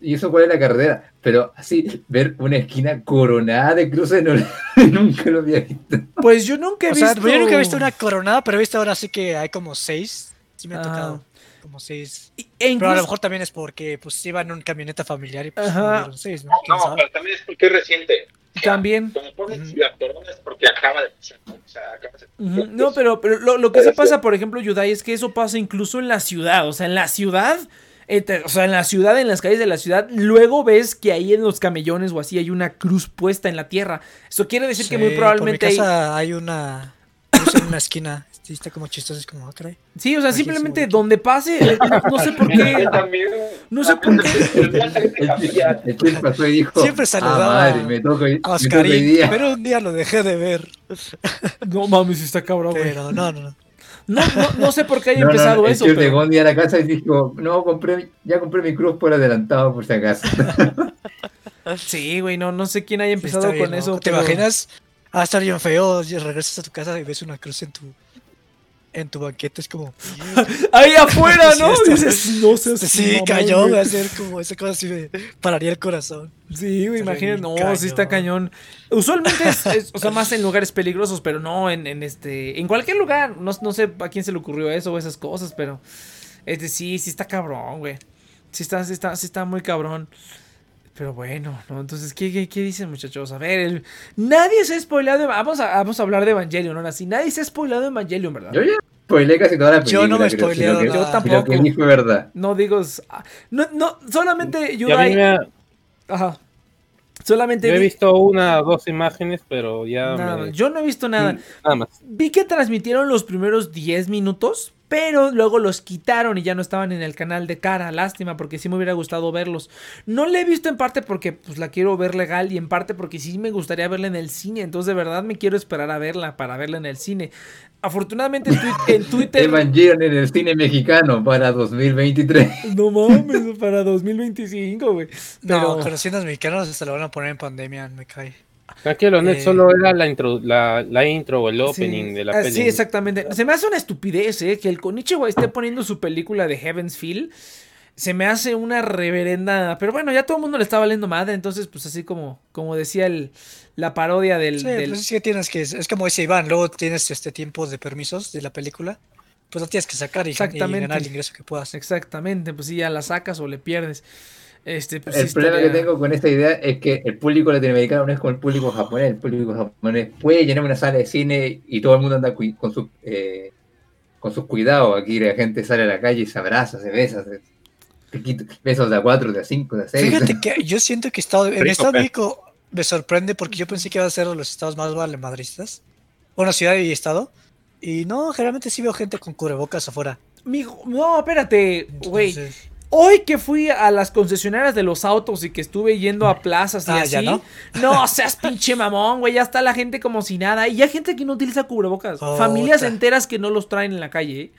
y eso por la carretera. Pero así, ver una esquina coronada de cruces no, nunca lo había visto. Pues yo nunca he O visto. sea, yo nunca he visto una coronada, pero he visto ahora sí que hay como seis. Sí me ha Ajá. tocado. Como seis. E Pero a incluso- lo mejor también es porque pues iba en un camioneta familiar y pues seis, ¿no? ¿Quién No, sabe? pero también es porque es reciente. También. Cuando pones es porque acaba de pasar, ¿no? O sea, acaba de Ujú, No, pero, pero lo, lo que sí pasa, por ejemplo, Yudai, es que eso pasa incluso en la ciudad. O sea, en la ciudad, o sea, en la ciudad, en las calles de la ciudad, luego ves que ahí en los camellones o así hay una cruz puesta en la tierra. Eso quiere decir que muy probablemente Por mi hay- casa hay una cruz en una esquina. Sí, está como chistoso, es como, ah, caray. Sí, o sea, Aquí simplemente donde pase, eh, no sé por qué. No sé por qué. Siempre "Ah, saludaba madre, me toca, me A Oscarín, día". pero un día lo dejé de ver. No mames, está cabrón, güey. Pero no, no, no. No, no, no sé por qué haya No, no, empezado el eso. Chil pero- llegó un día a la casa y dijo: No, compré, ya compré mi cruz por adelantado, por si acaso. Sí, güey, no, no sé quién haya empezado bien con eso. ¿Te pero- imaginas? Ah, estar bien feo, y regresas a tu casa y ves una cruz en tu en tu banqueta es como. Ahí afuera, ¿no? Dices, no seas Sí, mamón, cayó, güey". va a ser como esa cosa así me pararía el corazón. Sí, güey, imagínate. No, sí está cañón. Usualmente es, es- o sea, más en lugares peligrosos, pero no en, en este. En cualquier lugar. No, no sé a quién se le ocurrió eso o esas cosas, pero. Este sí, sí está cabrón, güey. Sí está, sí está, sí está muy cabrón. Pero bueno, ¿no? Entonces, ¿qué, qué, qué dicen, muchachos? A ver, el- nadie se ha spoileado. Vamos a, vamos a hablar de Evangelion, ahora sí. Nadie se ha spoileado de Evangelion, ¿verdad? Yo ya spoileé casi toda la película. Yo no me que- nada. Yo tampoco. Lo que vi fue verdad. No digo. ah, No, no, solamente Yudai. me Ajá. Solamente yo he vi- visto una o dos imágenes, pero ya nada me- más. Yo no he visto nada. nada más. Vi que transmitieron los primeros 10 minutos, pero luego los quitaron y ya no estaban en el canal de cara. Lástima, porque sí me hubiera gustado verlos. No la he visto en parte porque pues la quiero ver legal y en parte porque sí me gustaría verla en el cine. Entonces de verdad me quiero esperar a verla para verla en el cine. Afortunadamente en, Twi- en Twitter... Evangelion en el cine mexicano para 2023. no mames, para 2025, güey. No, Pero... conociendo a los mexicanos se lo van a poner en pandemia, me cae. Tranquilo, Ned, Eh, solo era la intro, la, la intro o el Sí, opening de la ah, peli. Sí, exactamente. Se me hace una estupidez, ¿eh? Que el Konichiwa esté poniendo su película de Heaven's Feel. Se me hace una reverenda. Pero bueno, ya todo el mundo le está valiendo madre. Entonces, pues así como, como decía el, la parodia del. Sí, del- pues es que tienes que. Es como dice Iván, luego tienes este tiempo de permisos de la película. Pues lo tienes que sacar y, y ganar el ingreso que puedas. Exactamente, pues sí, ya la sacas o le pierdes. Este, pues El problema que tengo con esta idea es que el público latinoamericano no es como el público japonés. El público japonés puede llenar una sala de cine y todo el mundo anda con, su, eh, con sus cuidados. Aquí la gente sale a la calle y se abraza, se besa, se, besos de a cuatro, de a cinco, de a seis. Fíjate que yo siento que estado, en Estado de. México me sorprende porque yo pensé que iba a ser de los estados más valemadristas. Bueno, ciudad y estado. Y no, generalmente sí veo gente con cubrebocas afuera. Mijo, no, espérate, güey. Entonces, Hoy que fui a las concesionarias de los autos y que estuve yendo a plazas y Ah, así. ¿ya no? no? seas pinche mamón, güey. Ya está la gente como si nada. Y hay gente que no utiliza cubrebocas. Familias enteras que no los traen en la calle. ¿eh?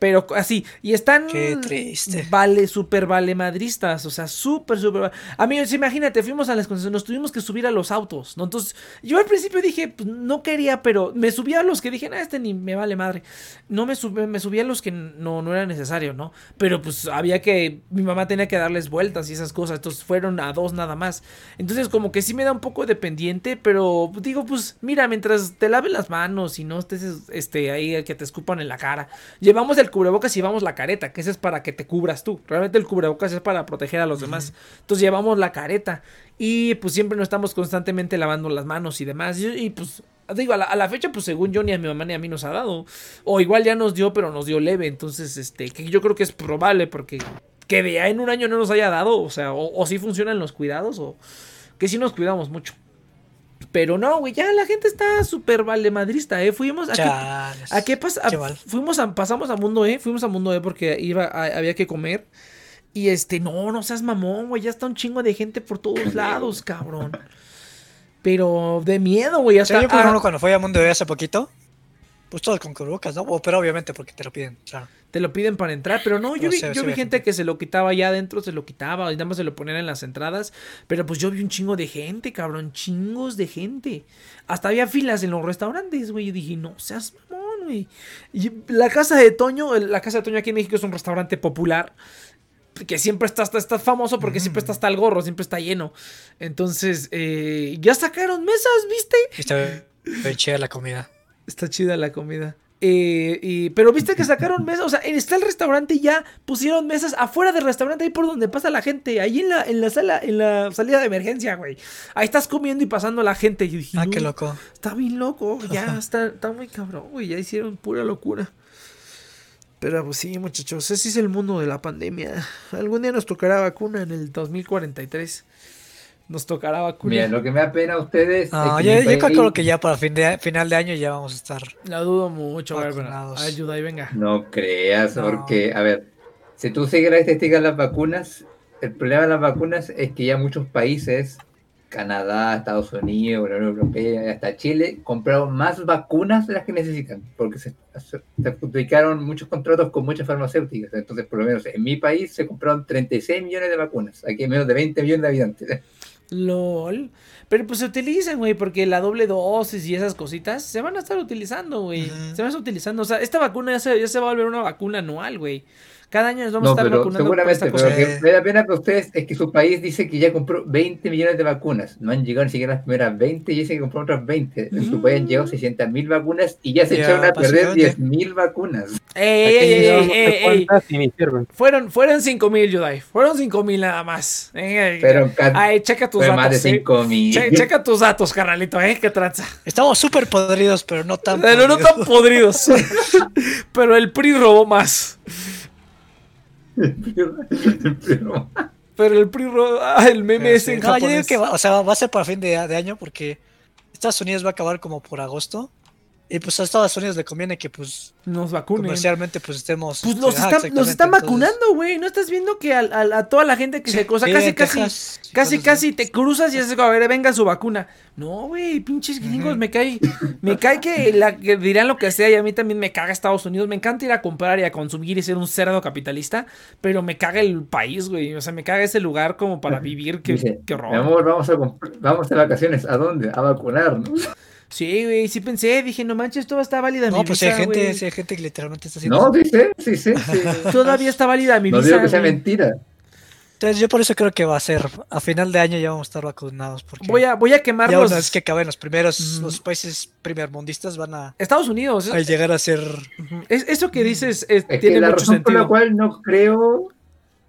Pero así. Y están. Qué triste. Vale, súper vale madristas. O sea, súper, súper. Amigos, imagínate, fuimos a las concesionarias. Nos tuvimos que subir a los autos. ¿no? Entonces, yo al principio dije, pues, no quería, pero me subí a los que dije, nah, este ni me vale madre. No me subí, me subí a los que no, no era necesario, ¿no? Pero pues había que, mi mamá tenía que darles vueltas y esas cosas, entonces fueron a dos nada más. Entonces como que sí me da un poco de pendiente, pero digo, pues mira, mientras te laves las manos y no estés este, ahí que te escupan en la cara. Llevamos el cubrebocas y llevamos la careta, que ese es para que te cubras tú. Realmente el cubrebocas es para proteger a los demás. Entonces llevamos la careta y pues siempre nos estamos constantemente lavando las manos y demás. Y, y, pues digo, a la, a la fecha, pues según yo ni a mi mamá ni a mí nos ha dado. O igual ya nos dio, pero nos dio leve. Entonces, este, que yo creo que es probable porque que de ya en un año no nos haya dado. O sea, o, o sí funcionan los cuidados o que sí nos cuidamos mucho. Pero no, güey, ya la gente está súper valemadrista, ¿eh? Fuimos a... qué- chales. ¿A qué pasa? Qué mal. Fuimos a, pasamos a Mundo E, fuimos a Mundo E porque iba a- había que comer. Y este, no, no seas mamón, güey, ya está un chingo de gente por todos lados, cabrón. Pero de miedo, güey, hasta yo, por ah, ejemplo, cuando fui a Mundo de hace poquito, pues todos con cubrebocas, ¿no? Pero obviamente porque te lo piden, claro. Te lo piden para entrar, pero no, yo vi, yo vi gente que se lo quitaba allá adentro, se lo quitaba y nada más se lo ponían en las entradas, pero pues yo vi un chingo de gente, cabrón, chingos de gente. Hasta había filas en los restaurantes, güey, y dije, no seas mamón, güey. Y la casa de Toño, la casa de Toño aquí en México es un restaurante popular. Que siempre está, está, está famoso porque siempre está hasta el gorro, siempre está lleno. Entonces, eh, ya sacaron mesas, ¿viste? Está chida la comida. Está chida la comida. Eh, y, pero viste que sacaron mesas, o sea, está el restaurante y ya pusieron mesas afuera del restaurante, ahí por donde pasa la gente, ahí en la, en la sala, en la salida de emergencia, güey. Ahí estás comiendo y pasando la gente. Y dije, Ah, "No, qué loco. Está bien loco, ya está, está muy cabrón, güey, ya hicieron pura locura. Pero pues sí, muchachos, ese es el mundo de la pandemia. Algún día nos tocará vacuna en el 2043. Nos tocará vacuna. Mira, lo que me da pena a ustedes. No, es yo, que yo país- calculo que ya para fin de, final de año ya vamos a estar. La dudo mucho, a ver, pero- Vacunados. Ayuda y venga. No creas, No. porque, a ver, si tú sigues las estadísticas de las vacunas, el problema de las vacunas es que ya muchos países, Canadá, Estados Unidos, la Unión Europea, hasta Chile, compraron más vacunas de las que necesitan, porque se, se se adjudicaron muchos contratos con muchas farmacéuticas. Entonces, por lo menos en mi país se compraron 36 millones de vacunas, aquí hay menos de 20 millones de habitantes. LOL. Pero pues se utilizan, güey, porque la doble dosis y esas cositas se van a estar utilizando, güey. Se van a estar utilizando. O sea, esta vacuna ya se, ya se va a volver una vacuna anual, güey. Cada año nos vamos No, a estar pero vacunando por esta seguramente, cosa. pero lo que me da pena que ustedes es que su país dice que ya compró 20 millones de vacunas. No han llegado ni siquiera las primeras 20 y dicen que compró otras 20. En su país han llegado 600 mil vacunas y ya se echaron a perder básicamente. 10 mil vacunas. ¡Ey, ey, ey, no ey. Fueron, fueron 5 mil, Yudai. Fueron 5 mil nada más. Eh, Pero Ay, checa tus fue más de datos. eh. 5 mil. Che- checa tus datos, carnalito, eh, qué tranza. Estamos súper podridos, pero no tan Pero no podridos. tan podridos. Pero el PRI robó más. Pero el PRI. Ah, el meme es en No, yo digo japonés. que va, o sea, va a ser para fin de, de año porque Estados Unidos va a acabar como por agosto. Y pues a Estados Unidos le conviene que pues Nos vacunen. comercialmente pues estemos... Pues nos, Ajá, están, nos están entonces- vacunando, güey. ¿No estás viendo que al- al- a, toda la gente que se cosa Sí, casi, casi, Texas, casi, casi te cruzas y es a ver, venga su vacuna? No, güey, pinches gringos, me cae, me cae que, la, que dirán lo que sea y a mí también me caga Estados Unidos. Me encanta ir a comprar y a consumir y ser un cerdo capitalista, pero me caga el país, güey. O sea, me caga ese lugar como para vivir, que, Dice, que mi horror. amor, vamos a, vamos de vacaciones. ¿A dónde? A vacunarnos. Sí, güey, sí pensé, dije, no manches, todo está válida No, mi pues visa, hay gente, güey. sí hay gente que literalmente está haciendo No, eso. sí sí sí. Todavía está válida mi No visa. digo que sea güey. mentira. Entonces yo por eso creo que va a ser, a final de año ya vamos a estar vacunados. Porque Voy a, voy a quemar ya los... una vez que acaben los primeros, Mm. los países primermundistas van a, Estados Unidos. a llegar a ser... Es, eso que dices es- Es tiene que la mucho razón por la cual no creo.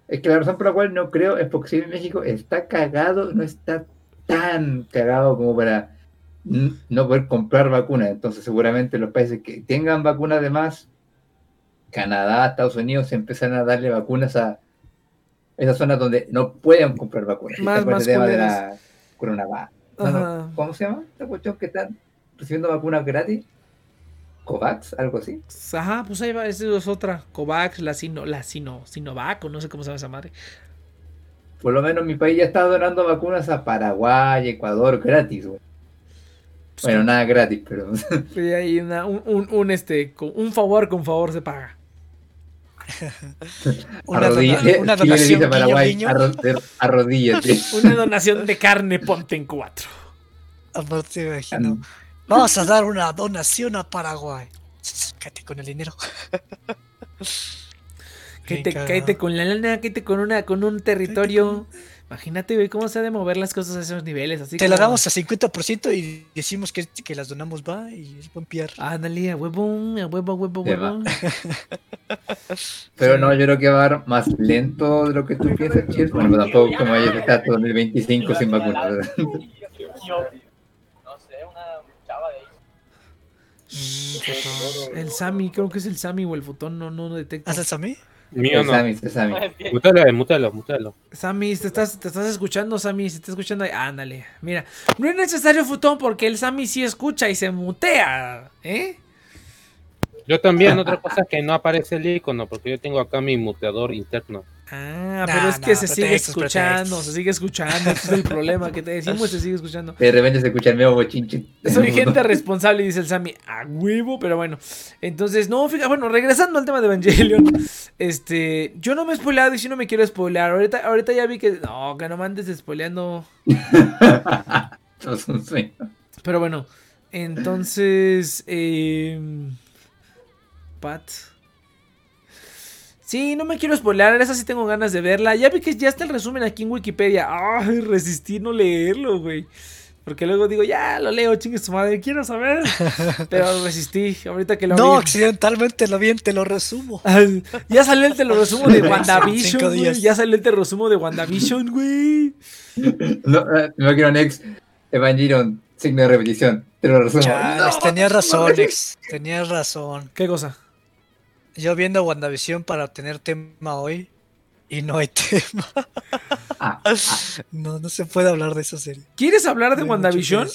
Es que la razón por la cual no creo es porque si en México está cagado, no está tan cagado como para no poder comprar vacunas. Entonces, seguramente los países que tengan vacunas de más, Canadá, Estados Unidos, empiezan a darle vacunas a esas zonas donde no pueden comprar vacunas. Más- está por más el tema de la coronavirus. No. ¿Cómo se llama esta cuestión que están recibiendo vacunas gratis? ¿COVAX? ¿Algo así? Ajá, pues ahí va, esa es otra. Covax, la Sino, la Sino, Sinovac, o no sé cómo se llama esa madre. Por lo menos mi país ya está donando vacunas a Paraguay, Ecuador, gratis, güey. Pues Bueno, nada gratis, pero Y hay una- un, un, un, este, un favor con favor se paga. Una, donación a Paraguay, guiño, guiño. arro- arrodíllate. Una donación de carne, ponte en cuatro. Aparte, me imagino. Vamos a dar una donación a Paraguay. Cállate con el dinero. Cállate con la lana, cállate con una, con un territorio. Imagínate, güey, cómo se ha de mover las cosas a esos niveles. Así Te la como- damos a 50% y decimos que, que las donamos, va, y es buen PR. Ándale, a huevo, a huevo, a huevo, huevo. Pero no, yo creo que va a ir más lento de lo que tú piensas, Chis. Bueno, pero tampoco como a estar hasta 2025 sin vacunas. ¿verdad? No sé, una chava de ahí. Mm, El Sami, creo que es el Sami o el Futón, no, no, no detecto. ¿Haces a mí? Mío no. Sammy, Sammy. Mutalo, mutalo, mutalo. Sammy, te estás, te estás escuchando, Sammy, si te estás escuchando, ahí, ándale. Mira, no es necesario futón porque el Sammy sí escucha y se mutea, ¿eh? Yo también, otra cosa es que no aparece el icono, porque yo tengo acá mi muteador interno. Ah, Nah, pero es que nah, se sigue pretextos, escuchando, pretextos. se sigue escuchando, ese es el problema, que te decimos se sigue escuchando. De repente se escucha el medio bochinche. Soy gente responsable, dice el Sammy, a huevo, pero bueno. Entonces, no, fíjate, bueno, regresando al tema de Evangelion, este, yo no me he spoileado y si no me quiero spoilear. Ahorita, ahorita ya vi que, no, que no me andes spoileando. Pero bueno, entonces. Eh, Pat. Sí, no me quiero spoiler, esa sí tengo ganas de verla. Ya vi que ya está el resumen aquí en Wikipedia. Ay, resistí no leerlo, güey. Porque luego digo, ya lo leo, chingue su madre, quiero saber. Pero resistí, ahorita que lo No, vi. accidentalmente lo bien, te lo resumo. Ay, Ya salió el te lo resumo de WandaVision, güey. Ya salió el te resumo de WandaVision, güey. No, eh, me imagino Next Evangelion, signo de repetición. Te lo resumo. No, tenías no, razón, no, ex. Tenías razón. ¿Qué cosa? Yo viendo WandaVision para obtener tema hoy y no hay tema. Ah, ah, No, no se puede hablar de esa serie. ¿Quieres hablar de No WandaVision?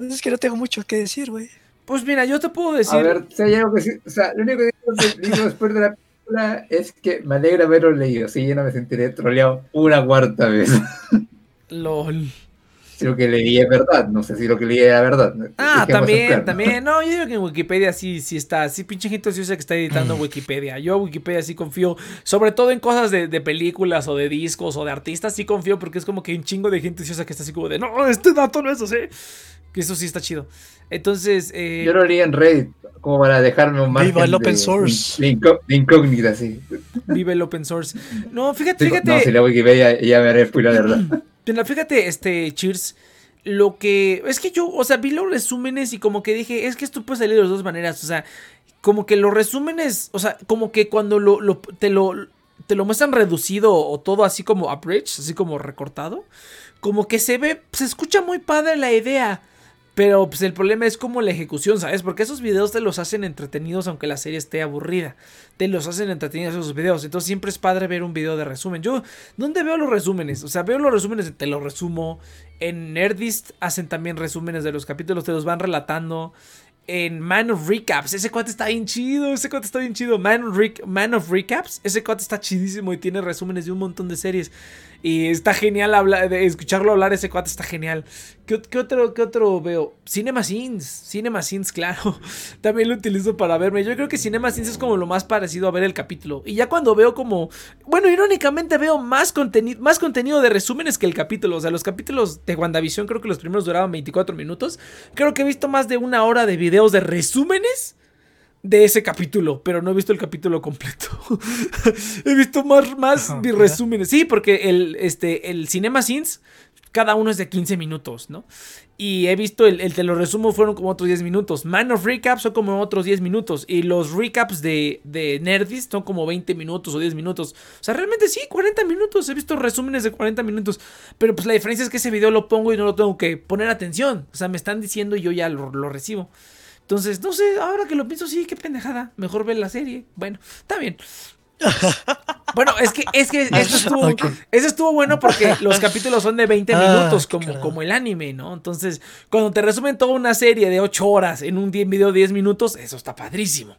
Es que no tengo mucho que decir, güey. Pues mira, yo te puedo decir. A ver, si hay algo que sí- o sea, lo único que digo después de la película es que me alegra haberlo leído. Sí, yo no me sentiré troleado una cuarta vez. LOL. Si lo que leí es verdad. No sé si lo que leí era verdad. Ah, también, claro. también. No, yo digo que en Wikipedia sí, sí está. Sí, pinche gente ociosa que está editando Wikipedia. Yo a Wikipedia sí confío. Sobre todo en cosas de, de películas o de discos o de artistas, sí confío porque es como que hay un chingo de gente ociosa que está así como de, no, este dato no es así. Que eso sí está chido. Entonces, eh, Yo lo leí en Reddit como para dejarme un margen Viva el de- open source. De, incó- de incógnita, sí. vive el open source. No, fíjate, fíjate. No, si la Wikipedia ya me haré la verdad. Fíjate, este, Cheers, lo que... Es que yo, o sea, vi los resúmenes y como que dije, es que esto puede salir de las dos maneras, o sea, como que los resúmenes, o sea, como que cuando lo, lo- te lo... Te lo muestran reducido o todo así como abridged, así como recortado. Como que se ve, se escucha muy padre la idea. Pero pues el problema es como la ejecución, ¿sabes? Porque esos videos te los hacen entretenidos aunque la serie esté aburrida. Te los hacen entretenidos esos videos. Entonces siempre es padre ver un video de resumen. Yo, ¿dónde veo los resúmenes? O sea, veo los resúmenes, de te los resumo. En Nerdist hacen también resúmenes de los capítulos, te los van relatando. En Man of Recaps, ese cuate está bien chido, ese cuate está bien chido. Man Man of Recaps, ese cuate está chidísimo y tiene resúmenes de un montón de series. Y está genial hablar, escucharlo hablar, ese cuate está genial. ¿Qué, qué otro, ¿Qué otro veo? Cinema Sins. Cinema Sins, claro. También lo utilizo para verme. Yo creo que Cinema Sins es como lo más parecido a ver el capítulo. Y ya cuando veo como. Bueno, irónicamente veo más, contenido más contenido de resúmenes que el capítulo. O sea, los capítulos de WandaVision, creo que los primeros duraban 24 minutos. Creo que he visto más de una hora de videos de resúmenes de ese capítulo, pero no he visto el capítulo completo. he visto más, más mira. resúmenes. Sí, porque el, este, el Cinema Sins, cada uno es de 15 minutos, ¿no? Y he visto el, el te lo resumo fueron como otros 10 minutos. Man of Recaps son como otros 10 minutos. Y los recaps de, de Nerdist son como 20 minutos o 10 minutos. O sea, realmente sí, 40 minutos. He visto resúmenes de 40 minutos. Pero pues la diferencia es que ese video lo pongo y no lo tengo que poner atención. O sea, me están diciendo y yo ya lo, lo recibo. Entonces, no sé, ahora que lo pienso, sí, qué pendejada. Mejor ver la serie. Bueno, está bien. Bueno, es que, es que eso estuvo, eso estuvo bueno porque los capítulos son de 20 Ah, minutos, como, claro. como el anime, ¿no? Entonces, cuando te resumen toda una serie de 8 horas en un video de 10 minutos, eso está padrísimo.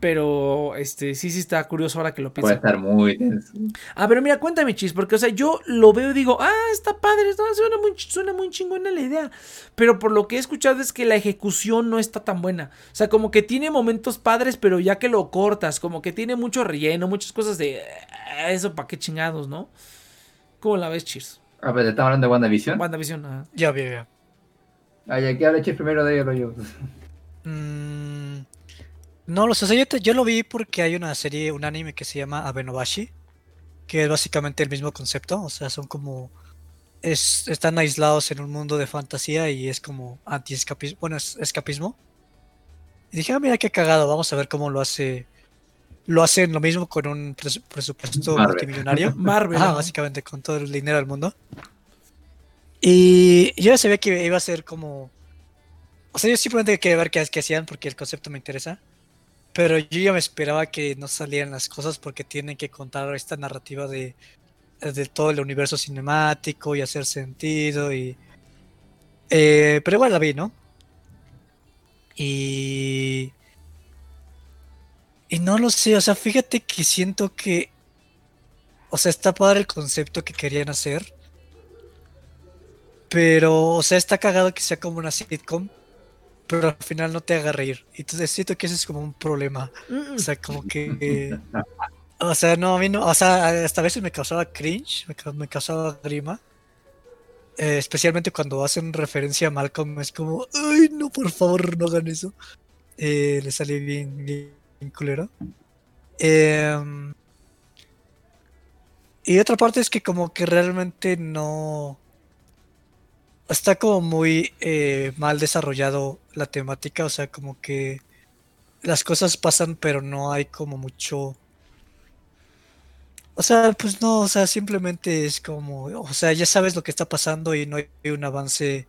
Pero, este, sí, sí está curioso ahora que lo Puede pienso. estar muy tenso. Ah, pero mira, cuéntame, Chis, porque, o sea, yo lo veo y digo, ah, está padre, no, suena, muy, suena muy chingona la idea. Pero por lo que he escuchado es que la ejecución no está tan buena. O sea, como que tiene momentos padres, pero ya que lo cortas, como que tiene mucho relleno, muchas cosas de, "Ah, eso para qué chingados, ¿no? ¿Cómo la ves, Cheers? Ah, pero te estamos hablando de WandaVision. WandaVision, ajá. Ya, ya, ya. Ah, ya que habla Chis primero de ello, yo. Mm, no, lo sé, sea, yo, te- yo lo vi porque hay una serie, un anime que se llama Abenobashi, que es básicamente el mismo concepto, o sea, son como... Es, están aislados en un mundo de fantasía y es como anti-escapismo, bueno, es escapismo. Y dije, ah, mira qué cagado, vamos a ver cómo lo hace... Lo hacen lo mismo con un pres- presupuesto Marvel. multimillonario. Marvel. Ah, básicamente con todo el dinero del mundo. Y yo ya sabía que iba a ser como. O sea, yo simplemente quería ver qué, qué hacían porque el concepto me interesa. Pero yo ya me esperaba que no salieran las cosas porque tienen que contar esta narrativa de, de todo el universo cinemático y hacer sentido y. eh, pero igual la vi, ¿no? Y. Y no lo sé, o sea, fíjate que siento que. O sea, está padre el concepto que querían hacer. Pero, o sea, está cagado que sea como una sitcom. Pero al final no te haga reír. Y Entonces siento que ese es como un problema. O sea, como que. O sea, no, a mí no. O sea, hasta a veces me causaba cringe, me causaba grima. Eh, especialmente cuando hacen referencia a Malcolm, es como, ay, no, por favor, no hagan eso. Eh, le sale bien, bien, bien culero. Em, y otra parte es que como que realmente no... Está como muy eh, mal desarrollado la temática, o sea, como que las cosas pasan pero no hay como mucho... O sea, pues no, o sea, simplemente es como, o sea, ya sabes lo que está pasando y no hay un avance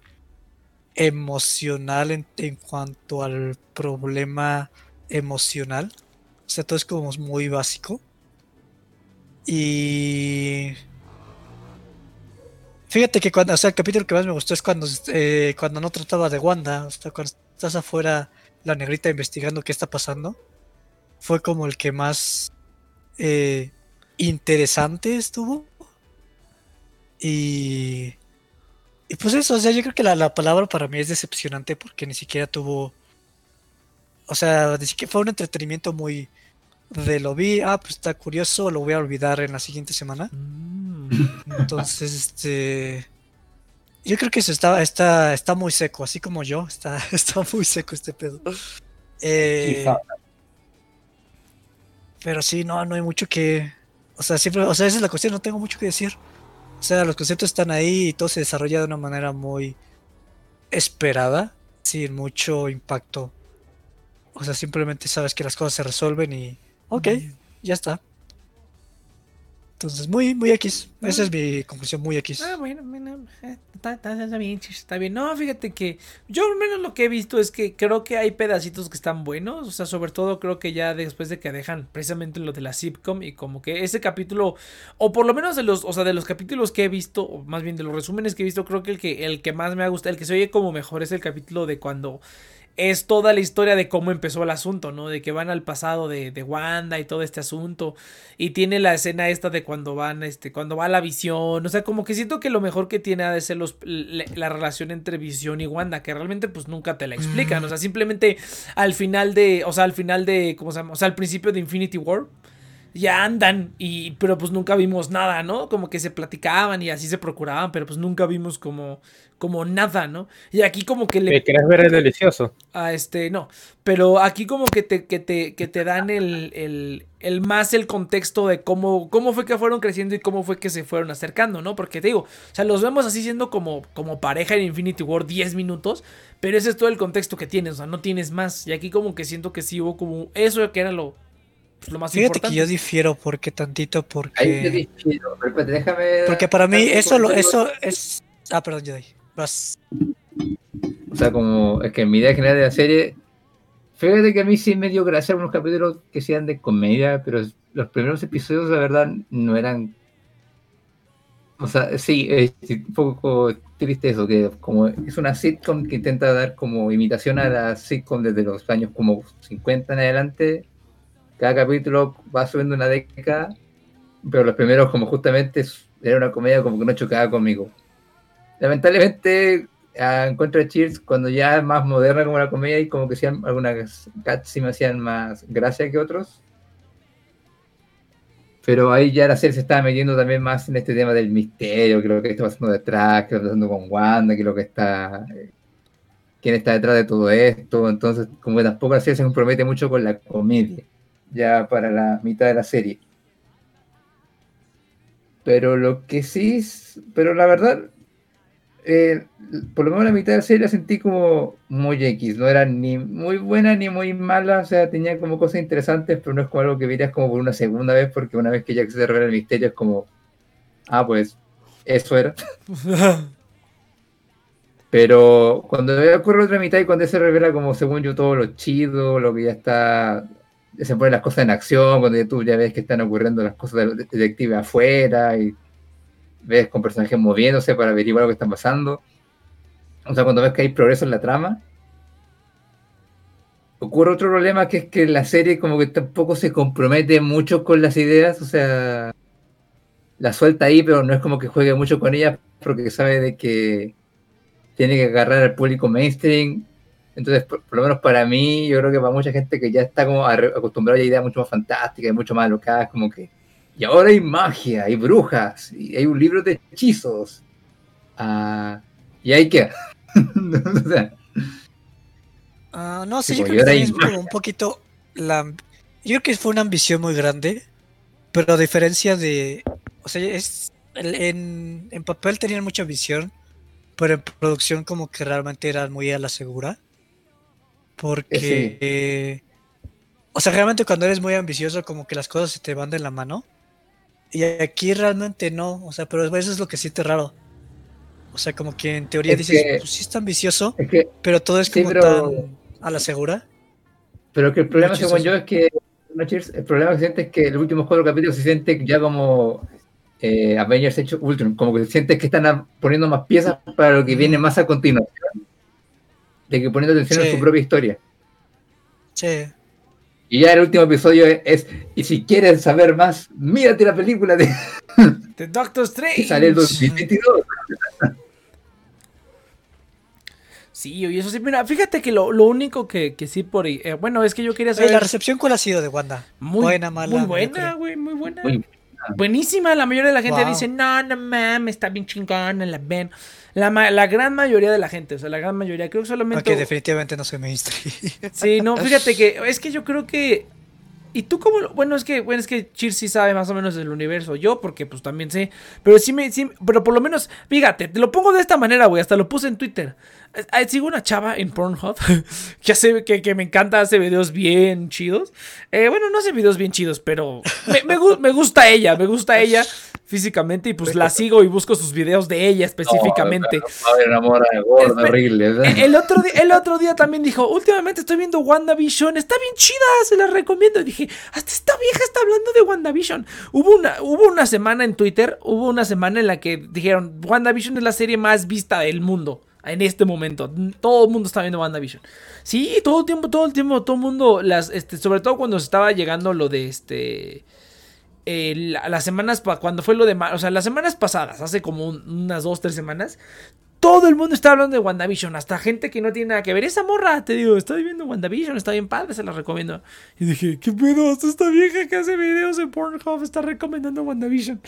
emocional en, en cuanto al problema emocional. O sea, todo es como muy básico. Y fíjate que cuando, o sea, el capítulo que más me gustó es cuando, eh, cuando no trataba de Wanda, o cuando estás afuera, la negrita investigando qué está pasando. Fue como el que más eh, interesante estuvo. Y Y pues eso, o sea, yo creo que la, la palabra para mí es decepcionante porque ni siquiera tuvo. O sea, ni siquiera fue un entretenimiento muy. De lo vi, ah, pues está curioso, lo voy a olvidar en la siguiente semana. Mm. Entonces, este. Yo creo que eso está, está, está muy seco, así como yo, está, está muy seco este pedo. Eh, pero sí, no, no hay mucho que. O sea, siempre, o sea, esa es la cuestión, no tengo mucho que decir. O sea, los conceptos están ahí y todo se desarrolla de una manera muy esperada, sin mucho impacto. O sea, simplemente sabes que las cosas se resuelven y. Ok, ya está. Entonces, muy, muy X. Esa es mi conclusión, muy X. Ah, bueno, eh, está, está- bien, está bien. No, fíjate que yo al menos lo que he visto es que creo que hay pedacitos que están buenos. O sea, sobre todo creo que ya después de que dejan precisamente lo de la sitcom y como que ese capítulo, o por lo menos de los, o sea, de los capítulos que he visto, o más bien de los resúmenes que he visto, creo que el que, el que más me ha gustado, el que se oye como mejor es el capítulo de cuando es toda la historia de cómo empezó el asunto, ¿no? De que van al pasado de, de Wanda y todo este asunto. Y tiene la escena esta de cuando van, este, cuando va la visión. O sea, como que siento que lo mejor que tiene ha de ser los, la, la relación entre visión y Wanda, que realmente pues nunca te la explican. O sea, simplemente al final de, o sea, al final de, ¿cómo se llama? O sea, al principio de Infinity War. Ya andan, y, pero pues nunca vimos nada, ¿no? Como que se platicaban y así se procuraban, pero pues nunca vimos como, como nada, ¿no? Y aquí como que le ¿Qué querés ver es delicioso? a este, no, pero aquí como que te, que te, que te dan el, el, el más el contexto de cómo, cómo fue que fueron creciendo y cómo fue que se fueron acercando, ¿no? Porque te digo, o sea, los vemos así siendo como, como pareja en Infinity War 10 minutos, pero ese es todo el contexto que tienes, o sea, no tienes más. Y aquí como que siento que sí hubo como eso que era lo, lo más Fíjate importante. que yo difiero porque tantito Ahí porque difiero, pero espérate, déjame. porque para mí eso lo eso es ah perdón Jedi vas O sea, como es que en mi idea general de la serie, fíjate que a mí sí me dio gracia algunos capítulos que sean de comedia, pero los primeros episodios, la verdad, no eran. O sea, sí, es un poco triste eso, que como es una sitcom que intenta dar como imitación a la sitcom desde los años como 50 en adelante, cada capítulo va subiendo una década, pero los primeros como justamente era una comedia como que no chocaba conmigo. Lamentablemente a encuentro de Cheers cuando ya es más moderna como la comedia y como que sean algunas cats sí me hacían más gracia que otros. Pero ahí ya la serie se estaba metiendo también más en este tema del misterio que lo que está pasando detrás que lo está pasando con Wanda que lo que está quién está detrás de todo esto. Entonces como que tampoco la serie se compromete mucho con la comedia ya para la mitad de la serie pero lo que sí es- pero la verdad eh, por lo menos la mitad de la serie la sentí como muy X, no era ni muy buena ni muy mala, o sea, tenía como cosas interesantes, pero no es como algo que verías como por una segunda vez, porque una vez que ya se revela el misterio es como, ah, pues eso era. Pero cuando ocurre otra mitad y cuando se revela como según yo todo lo chido, lo que ya está, se ponen las cosas en acción, cuando tú ya ves que están ocurriendo las cosas del detective afuera y ves con personajes moviéndose para averiguar lo que está pasando. O sea, cuando ves que hay progreso en la trama. Ocurre otro problema que es que la serie como que tampoco se compromete mucho con las ideas, o sea, la suelta ahí, pero no es como que juegue mucho con ellas porque sabe de que tiene que agarrar al público mainstream. Entonces, por, por lo menos para mí, yo creo que para mucha gente que ya está como acostumbrada a ideas mucho más fantásticas y mucho más locadas, como que y ahora hay magia, hay brujas, y hay un libro de hechizos. Ah, y hay que. o sea, Ah, no, sí, Tipo, yo creo que también es como un poquito la... Yo creo que fue una ambición muy grande, pero a diferencia de... O sea, es... En, en papel tenían mucha ambición, pero en producción como que realmente eran muy a la segura. Porque... Sí. eh, o sea, realmente cuando eres muy ambicioso como que las cosas se te van de la mano. Y aquí realmente no, o sea, pero eso es lo que siente raro. O sea, como que en teoría Es dices, que- pues sí está ambicioso, es que, pero todo es Sí, como pero- tan a la segura. pero que el problema, según yo, es que no, el problema que siente es que los últimos cuatro capítulos se siente ya como eh, Avengers hecho Ultron, como que sientes que están poniendo más piezas para lo que viene más a continuación, de que poniendo atención Sí. en su propia historia. Sí. Y ya el último episodio es, y si quieres saber más, mírate la película de The Doctor que sale el Strange. 2022. Sí, oye, eso sí, mira, fíjate que lo, lo único que, que sí por ahí, eh, bueno, es que yo quería saber... ¿La recepción cuál ha sido de Wanda? Muy buena, mala, Muy buena, güey, muy buena. Muy Buenísima, la mayoría de la gente Wow. dice, no, no mames, está bien chingona, la ven. La, ma- la gran mayoría de la gente, o sea, la gran mayoría, creo que solamente... Aunque definitivamente no soy mainstream. Sí, no, fíjate que es que yo creo que ¿Y tú cómo lo- Bueno, es que bueno, es que Cheers sí sabe más o menos del universo. Yo porque pues también sé, pero sí me sí- pero por lo menos, fíjate, te lo pongo de esta manera, güey, hasta lo puse en Twitter. Eh, Sigo una chava en Pornhub que hace que, que me encanta, hace videos bien chidos. Eh, bueno, no hace videos bien chidos, pero me, me gu- me gusta ella, me gusta ella físicamente y pues la sigo y busco sus videos de ella específicamente. Eh, El otro, día, el otro día también dijo, últimamente estoy viendo WandaVision, está bien chida, se la recomiendo. Y dije, hasta esta vieja está hablando de WandaVision. Hubo una, hubo una semana en Twitter, hubo una semana en la que dijeron, WandaVision es la serie más vista del mundo. En este momento, todo el mundo está viendo WandaVision. Sí, todo el tiempo, todo el tiempo, todo el mundo, las, este, sobre todo cuando se estaba llegando lo de este, eh, la- las semanas, cuando fue lo de, o sea, las semanas pasadas, hace como un- unas dos, tres semanas, todo el mundo está hablando de WandaVision, hasta gente que no tiene nada que ver. Esa morra, te digo, estoy viendo WandaVision, está bien padre, se la recomiendo. Y dije, ¿qué pedo? Esta vieja que hace videos en Pornhub está recomendando WandaVision.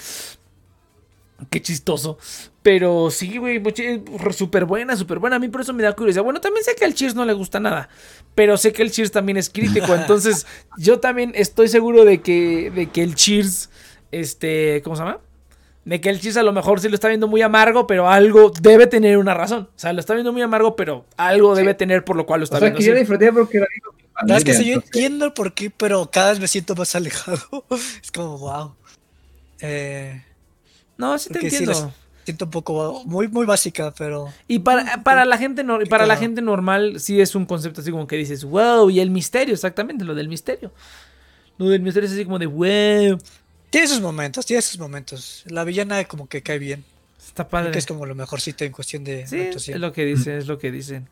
Qué chistoso. Pero sí, güey, muchi- súper buena, súper buena. A mí por eso me da curiosidad. Bueno, también sé que al Cheers no le gusta nada. Pero sé que el Cheers también es crítico. Entonces, yo también estoy seguro de que, de que el Cheers, este, ¿cómo se llama? De que el Cheers a lo mejor sí lo está viendo muy amargo, pero algo debe tener una razón. O sea, lo está viendo muy amargo, pero algo debe tener por lo cual lo O está sea, viendo. que yo disfruté porque lo verdad es que sí, yo entiendo por qué, pero cada vez me siento más alejado. Es como, wow. Eh, No, sí te porque entiendo. siento un poco muy, muy básica, pero Y para, para la gente no, para la gente normal sí es un concepto así como que dices, wow, y el misterio, exactamente, lo del misterio. Lo del misterio es así como de, wow, tiene sus momentos, tiene sus momentos. La villana como que cae bien. está Creo padre. que es como lo mejorcito en cuestión de Sí, es lo que dicen, es lo que dicen.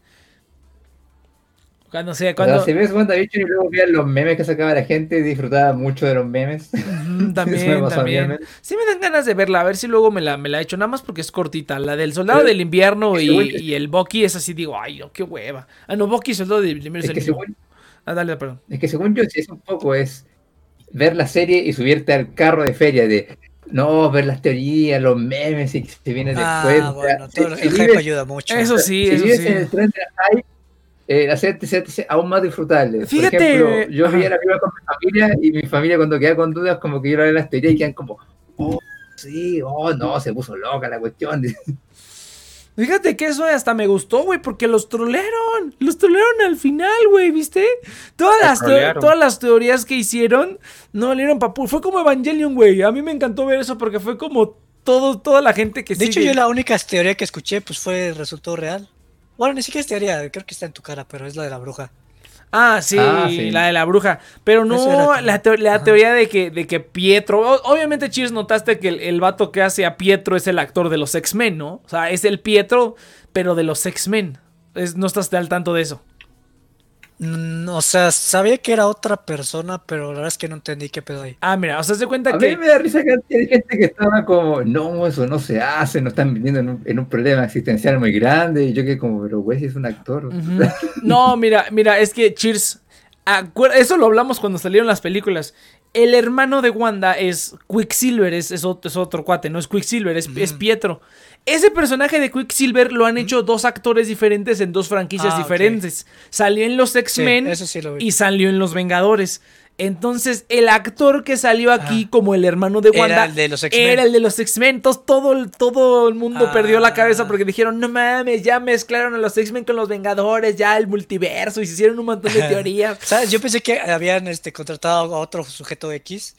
Cuando sea, O sea, cuando... si ves WandaVision y luego veías los memes que sacaba la gente, disfrutaba mucho de los memes. También, también. Sí me dan ganas de verla, a ver si luego me la, me la echo, nada más porque es cortita. La del Soldado del Invierno y, y el Bucky es así, digo, ay, no, qué hueva. Ah, no, Bucky y Soldado del Invierno es, Es el que, mismo. según, Ah, dale, perdón. es que según yo, si es un poco, es ver la serie y subirte al carro de feria de no, ver las teorías, los memes y que se viene Ah, después. bueno, si- todo si el hype vives- ayuda mucho. Eso sí, si eso vives sí. en el tren del hype, eh, la serie te se te hace aún más disfrutable. Fíjate, Por ejemplo, yo veía la película con mi familia y mi familia cuando queda con dudas como que yo ver las teorías y quedan como, oh, sí, oh, no, se puso loca la cuestión. Fíjate que eso hasta me gustó, güey, porque los trolearon. Los trolearon al final, güey, ¿viste? Todas las, todas las teorías que hicieron no valieron papu. Fue como Evangelion, güey. A mí me encantó ver eso porque fue como todo, toda la gente que De hecho, yo la única teoría que escuché pues fue resultó real. Bueno, ni siquiera es teoría, creo que está en tu cara, pero es la de la bruja. Ah, sí, Ah, sí. la de la bruja. Pero era no como- la, teo- la Ajá. teoría de que, de que Pietro. obviamente, Cheers, notaste que el, el vato que hace a Pietro es el actor de los X-Men, ¿no? O sea, es el Pietro, pero de los X-Men. Es- No estás al tanto de eso. Mm, o sea, sabía que era otra persona, pero la verdad es que no entendí qué pedo ahí. Ah, mira, o sea, se cuenta A que. mí me da risa que hay gente que estaba como, no, eso no se hace, nos están metiendo en un, en un problema existencial muy grande. Y yo que como, pero güey, si es un actor. No, mira, mira, es que Cheers. Eso lo hablamos cuando salieron las películas. El hermano de Wanda es Quicksilver, es, es otro, es otro cuate, no es Quicksilver, es. Pietro. Ese personaje de Quicksilver lo han hecho dos actores diferentes en dos franquicias Ah, diferentes. Salió en los X-Men sí y salió en los Vengadores. Entonces, el actor que salió aquí Ah. como el hermano de Era Wanda el de los X-Men. era el de los X-Men. Entonces, todo el, todo el mundo Ah. perdió la cabeza porque dijeron, no mames, ya mezclaron a los X-Men con los Vengadores, ya el multiverso, y se hicieron un montón de teorías. ¿Sabes? Yo pensé que habían este, contratado a otro sujeto X.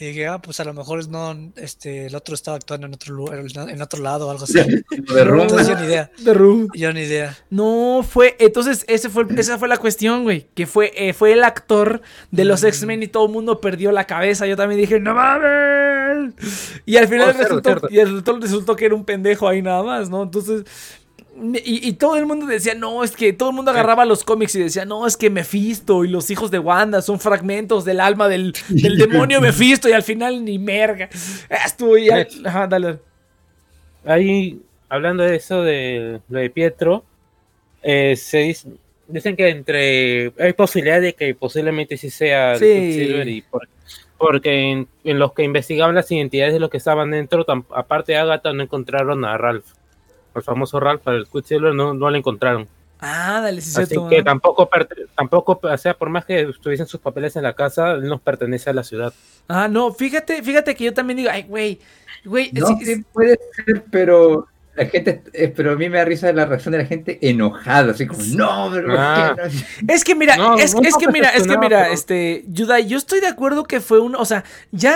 Y dije, ah, pues a lo mejor no, este, el otro estaba actuando en otro lugar, en otro lado o algo así. De. Entonces yo ni idea. Room. Yo ni idea. No, fue, entonces ese fue, esa fue la cuestión, güey, que fue, eh, fue el actor de los Mm. X-Men y todo el mundo perdió la cabeza. Yo también dije, no mames. Y al final Oh, resultó, cierto. y el resultado resultó que era un pendejo ahí nada más, ¿no? Entonces, y, y todo el mundo decía, no, es que todo el mundo agarraba los cómics y decía, no, es que Mephisto y los hijos de Wanda son fragmentos del alma del, del demonio Mephisto y al final ni merga. Ah, Estuvo ya. Ajá, dale. Ahí, hablando de eso de lo de Pietro, eh, se dice- dicen que entre hay posibilidad de que posiblemente sí sea Sí. Por- porque en, en los que investigaban las identidades de los que estaban dentro, tam- aparte de Agatha, no encontraron a Ralph. El famoso Ralph, el Quicksilver, no, no lo encontraron. Ah, dale, sí, Así cierto. que ¿no? tampoco, tampoco, o sea, por más que estuviesen sus papeles en la casa, él no pertenece a la ciudad. Ah, no, fíjate, fíjate que yo también digo, ay, güey, güey, No, sí, sí puede ser, pero la gente, eh, pero a mí me da risa la reacción de la gente enojada, así como, no, pero ¿por qué Ah. no?" Es que mira, No, es, es que mira, es que mira, pero- este, Yudai, yo estoy de acuerdo que fue un, o sea, ya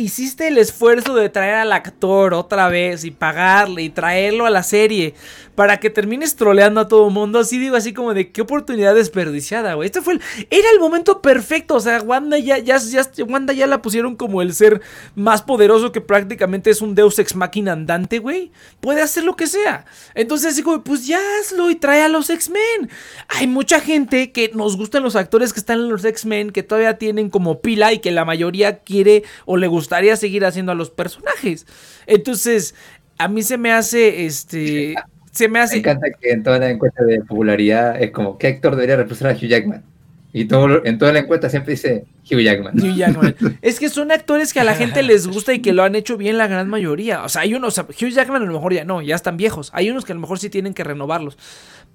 hiciste el esfuerzo de traer al actor otra vez y pagarle y traerlo a la serie para que termines troleando a todo mundo, así digo, así como de qué oportunidad desperdiciada, güey. Este fue el, era el momento perfecto, o sea, Wanda ya, ya, ya, Wanda ya la pusieron como el ser más poderoso que prácticamente es un Deus Ex Machina andante, güey. Puede hacer lo que sea. Entonces digo, pues ya hazlo y trae a los X-Men. Hay mucha gente que nos gustan los actores que están en los X-Men, que todavía tienen como pila y que la mayoría quiere o le gustaría seguir haciendo a los personajes. Entonces, a mí se me hace, este, se me Me hace... encanta que en toda la encuesta de popularidad es como, ¿qué actor debería representar a Hugh Jackman? Y todo, en toda la encuesta siempre dice Hugh Jackman. Hugh Jackman. Es que son actores que a la gente les gusta y que lo han hecho bien la gran mayoría. O sea, hay unos, Hugh Jackman a lo mejor ya no, ya están viejos. Hay unos que a lo mejor sí tienen que renovarlos.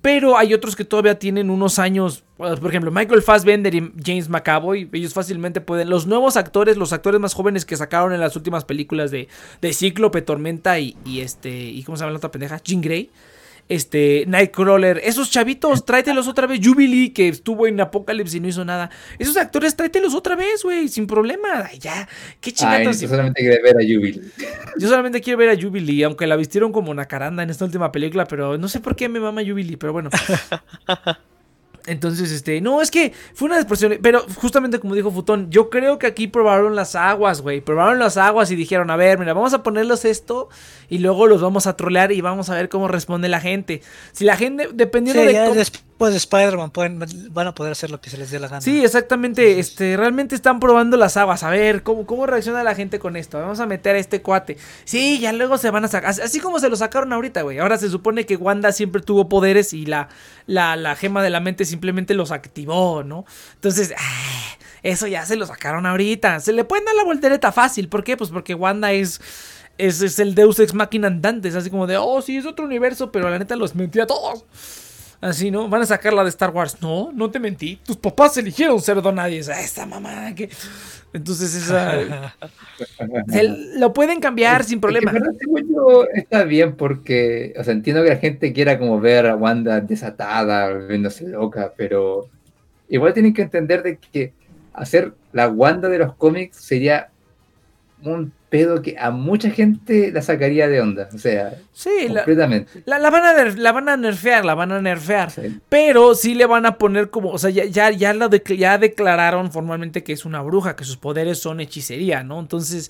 Pero hay otros que todavía tienen unos años. Por ejemplo, Michael Fassbender y James McAvoy. Ellos fácilmente pueden. Los nuevos actores, los actores más jóvenes que sacaron en las últimas películas de, de Cíclope, Tormenta y, y este. ¿Y cómo se llama la otra pendeja? Jean Grey. Este, Nightcrawler, esos chavitos, tráetelos otra vez. Jubilee, que estuvo en Apocalypse y no hizo nada. Esos actores, tráetelos otra vez, güey, sin problema. Ay, ya, qué chingados. tú solamente quieres ver a Jubilee. Yo solamente quiero ver a Jubilee, aunque la vistieron como Nacaranda en esta última película, pero no sé por qué me mama Jubilee, pero bueno. Entonces, este, no, es que fue una despresión, pero justamente como dijo Futón, yo creo que aquí probaron las aguas, güey, probaron las aguas y dijeron, a ver, mira, vamos a ponerlos esto y luego los vamos a trolear y vamos a ver cómo responde la gente. Si la gente, dependiendo Sí, de ya cómo- de Spider-Man van a poder hacer lo que se les dé la gana. Sí, exactamente. Este, realmente están probando las aguas. A ver, ¿cómo, cómo reacciona la gente con esto? Vamos a meter a este cuate. Sí, ya luego se van a sacar. Así- Así como se lo sacaron ahorita, güey. Ahora se supone que Wanda siempre tuvo poderes y la, la, la gema de la mente simplemente los activó, ¿no? Entonces, ah, eso ya se lo sacaron ahorita. Se le pueden dar la voltereta fácil. ¿Por qué? Pues porque Wanda es. Es, es el Deus Ex Machina andante. Es así como de, oh, sí, es otro universo, pero la neta los mentí a todos. Así, ¿no? Van a sacar la de Star Wars. No, no te mentí. Tus papás eligieron ser donadies. Ah, Esta mamá que. Entonces, esa. se- lo pueden cambiar sin problema. Yo, está bien porque, o sea, entiendo que la gente quiera como ver a Wanda desatada, viéndose loca, pero igual tienen que entender de que hacer la Wanda de los cómics sería un pedo que a mucha gente la sacaría de onda, o sea, Sí, la, completamente. la- la van a ner- la van a nerfear, la van a nerfear. Sí. Pero sí le van a poner como, o sea, ya, ya, ya, lo dec- ya declararon formalmente que es una bruja, que sus poderes son hechicería, ¿no? Entonces,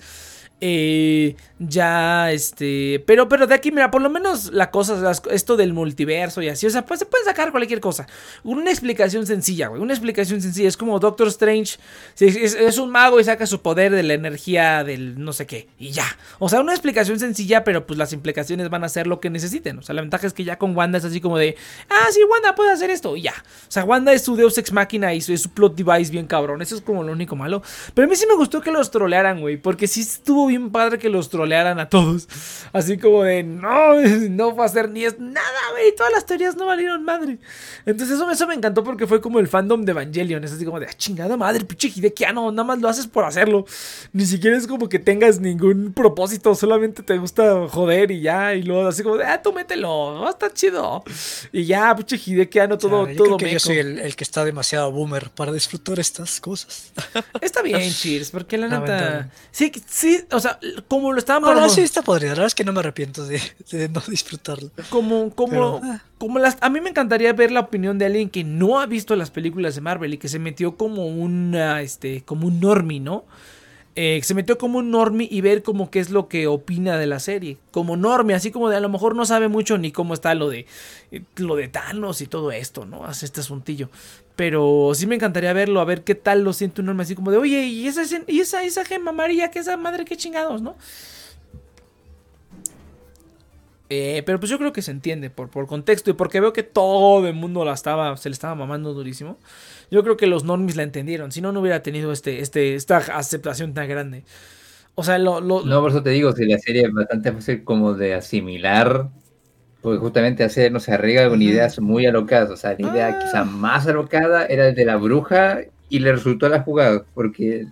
eh, ya, este, pero, pero de aquí, mira, por lo menos la cosa, esto del multiverso y así, o sea, pues se puede sacar cualquier cosa. Una explicación sencilla, güey, una explicación sencilla, es como Doctor Strange, es un mago y saca su poder de la energía del no sé qué, y ya. O sea, una explicación sencilla, pero pues las implicaciones van a ser lo que necesiten. O sea, la ventaja es que ya con Wanda es así como de, ah, sí, Wanda puede hacer esto, y ya. O sea, Wanda es su Deus Ex Máquina y su, es su plot device bien cabrón. Eso es como lo único malo. Pero a mí sí me gustó que los trolearan, güey, porque sí estuvo bien padre que los trolearan a todos. Así como de, no, no va a ser ni es nada, güey. Todas las teorías no valieron madre. Entonces eso, eso me encantó porque fue como el fandom de Evangelion. Es así como de, ah, chingada madre, pinche Hidekiano, nada más lo haces por hacerlo. Ni siquiera es como que tengas ningún propósito, solamente te gusta joder y ya. Y luego así como de, ah, tú mételo, a estar chido. Y ya, pinche Hidekiano, todo, yo todo creo que yo soy el, el que está demasiado boomer para disfrutar estas cosas. Está bien, Cheers, porque la neta. Sí, sí, o sea, como lo estaban No, no, sí está podrida. La verdad es que no me arrepiento de, de no disfrutarlo. Como, como, Pero, ah. como las. A mí me encantaría ver la opinión de alguien que no ha visto las películas de Marvel y que se metió como una, este, como un normie, ¿no? Eh, se metió como un normie y ver como qué es lo que opina de la serie. Como normie, así como de a lo mejor no sabe mucho ni cómo está lo de eh, lo de Thanos y todo esto, ¿no? Hace este asuntillo. Pero sí me encantaría verlo, a ver qué tal lo siente un normie así como de, oye, y esa, y esa, esa gema que esa madre, qué chingados, ¿no? Eh, pero pues yo creo que se entiende por, por contexto y porque veo que todo el mundo la estaba, se le estaba mamando durísimo. Yo creo que los normies la entendieron. Si no, no hubiera tenido este, este, esta aceptación tan grande. O sea, lo, lo- No, por eso te digo, si la serie es bastante fácil como de asimilar, porque justamente hacer, no se arriesga con ideas muy alocadas. O sea, la idea Ah. quizá más alocada era el de la bruja y le resultó a la jugada, porque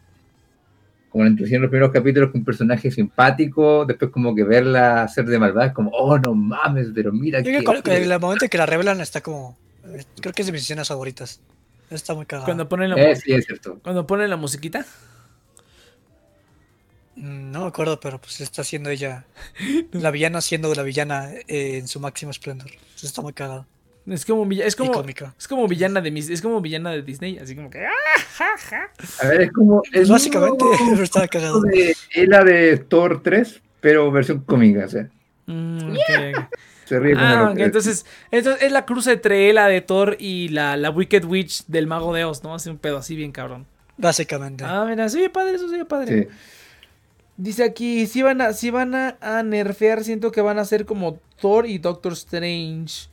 como la introducción en los primeros capítulos con un personaje simpático, después como que verla hacer de malvada, es como, oh, no mames, pero mira Yo creo que... que el momento en que la revelan está como. eh, Creo que es de mis escenas favoritas. Está muy cagado. cuando ponen la, Eh, sí, es cierto. cuando ponen la musiquita. Mm, No me acuerdo, pero pues está haciendo ella. La villana siendo la villana eh, en su máximo esplendor. Entonces está muy cagado. Es como, es como, es como villana de mis, es como villana de Disney, así como que ¡ah, ja, ja! A ver, es como... Es básicamente, pero estaba cagado. de, es la de Thor 3, pero versión cómica, o sea, Mm, se ríe como Ah, entonces, entonces es la cruz entre la de Thor y la, la Wicked Witch del Mago de Oz, ¿no? Hace un pedo así bien cabrón. Básicamente. Ah, mira, sí, padre, eso sí, padre. Sí. Dice aquí, si van a, si van a, a nerfear, siento que van a ser como Thor y Doctor Strange.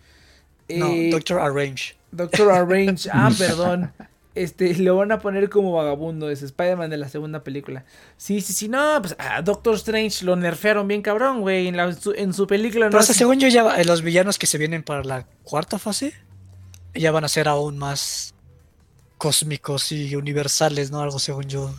no, Eh, Doctor Arrange. Doctor Arrange, ah, perdón. Este, lo van a poner como vagabundo, es Spider-Man de la segunda película. Sí, sí, sí, no, pues a Doctor Strange lo nerfearon bien cabrón, güey, en, la- su, en su película. Pero no hasta según yo, ya eh, los villanos que se vienen para la cuarta fase ya van a ser aún más cósmicos y universales, ¿no? Algo según yo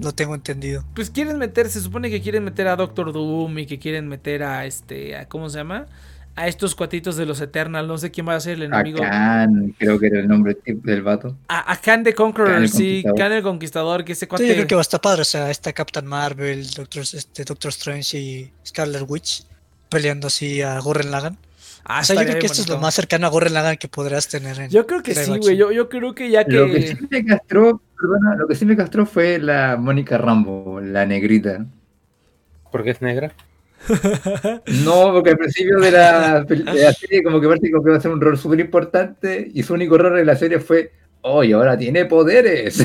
lo tengo entendido. Pues quieren meter, se supone que quieren meter a Doctor Doom y que quieren meter a este, a, ¿cómo se llama? A estos cuatitos de los Eternal, no sé quién va a ser el enemigo. Khan, creo que era el nombre del vato. A, a Khan the Conqueror, Khan sí. Khan el Conquistador, que ese Sí, cuate... yo creo que va a estar padre, o sea, está Captain Marvel, Doctor, este, Doctor Strange y Scarlet Witch peleando así a Gurren Lagann. Ah, o sea, yo creo que esto es lo más cercano a Gurren Lagann que podrás tener en Yo creo que sí, güey, yo, yo creo que ya que... Lo que sí me castró, perdona, lo que sí me castró fue la Mónica Rambo, la negrita. Porque es negra. No, porque al principio de la, de la serie como que parece como que va a ser un rol súper importante y su único rol en la serie fue, oh, y ahora tiene poderes.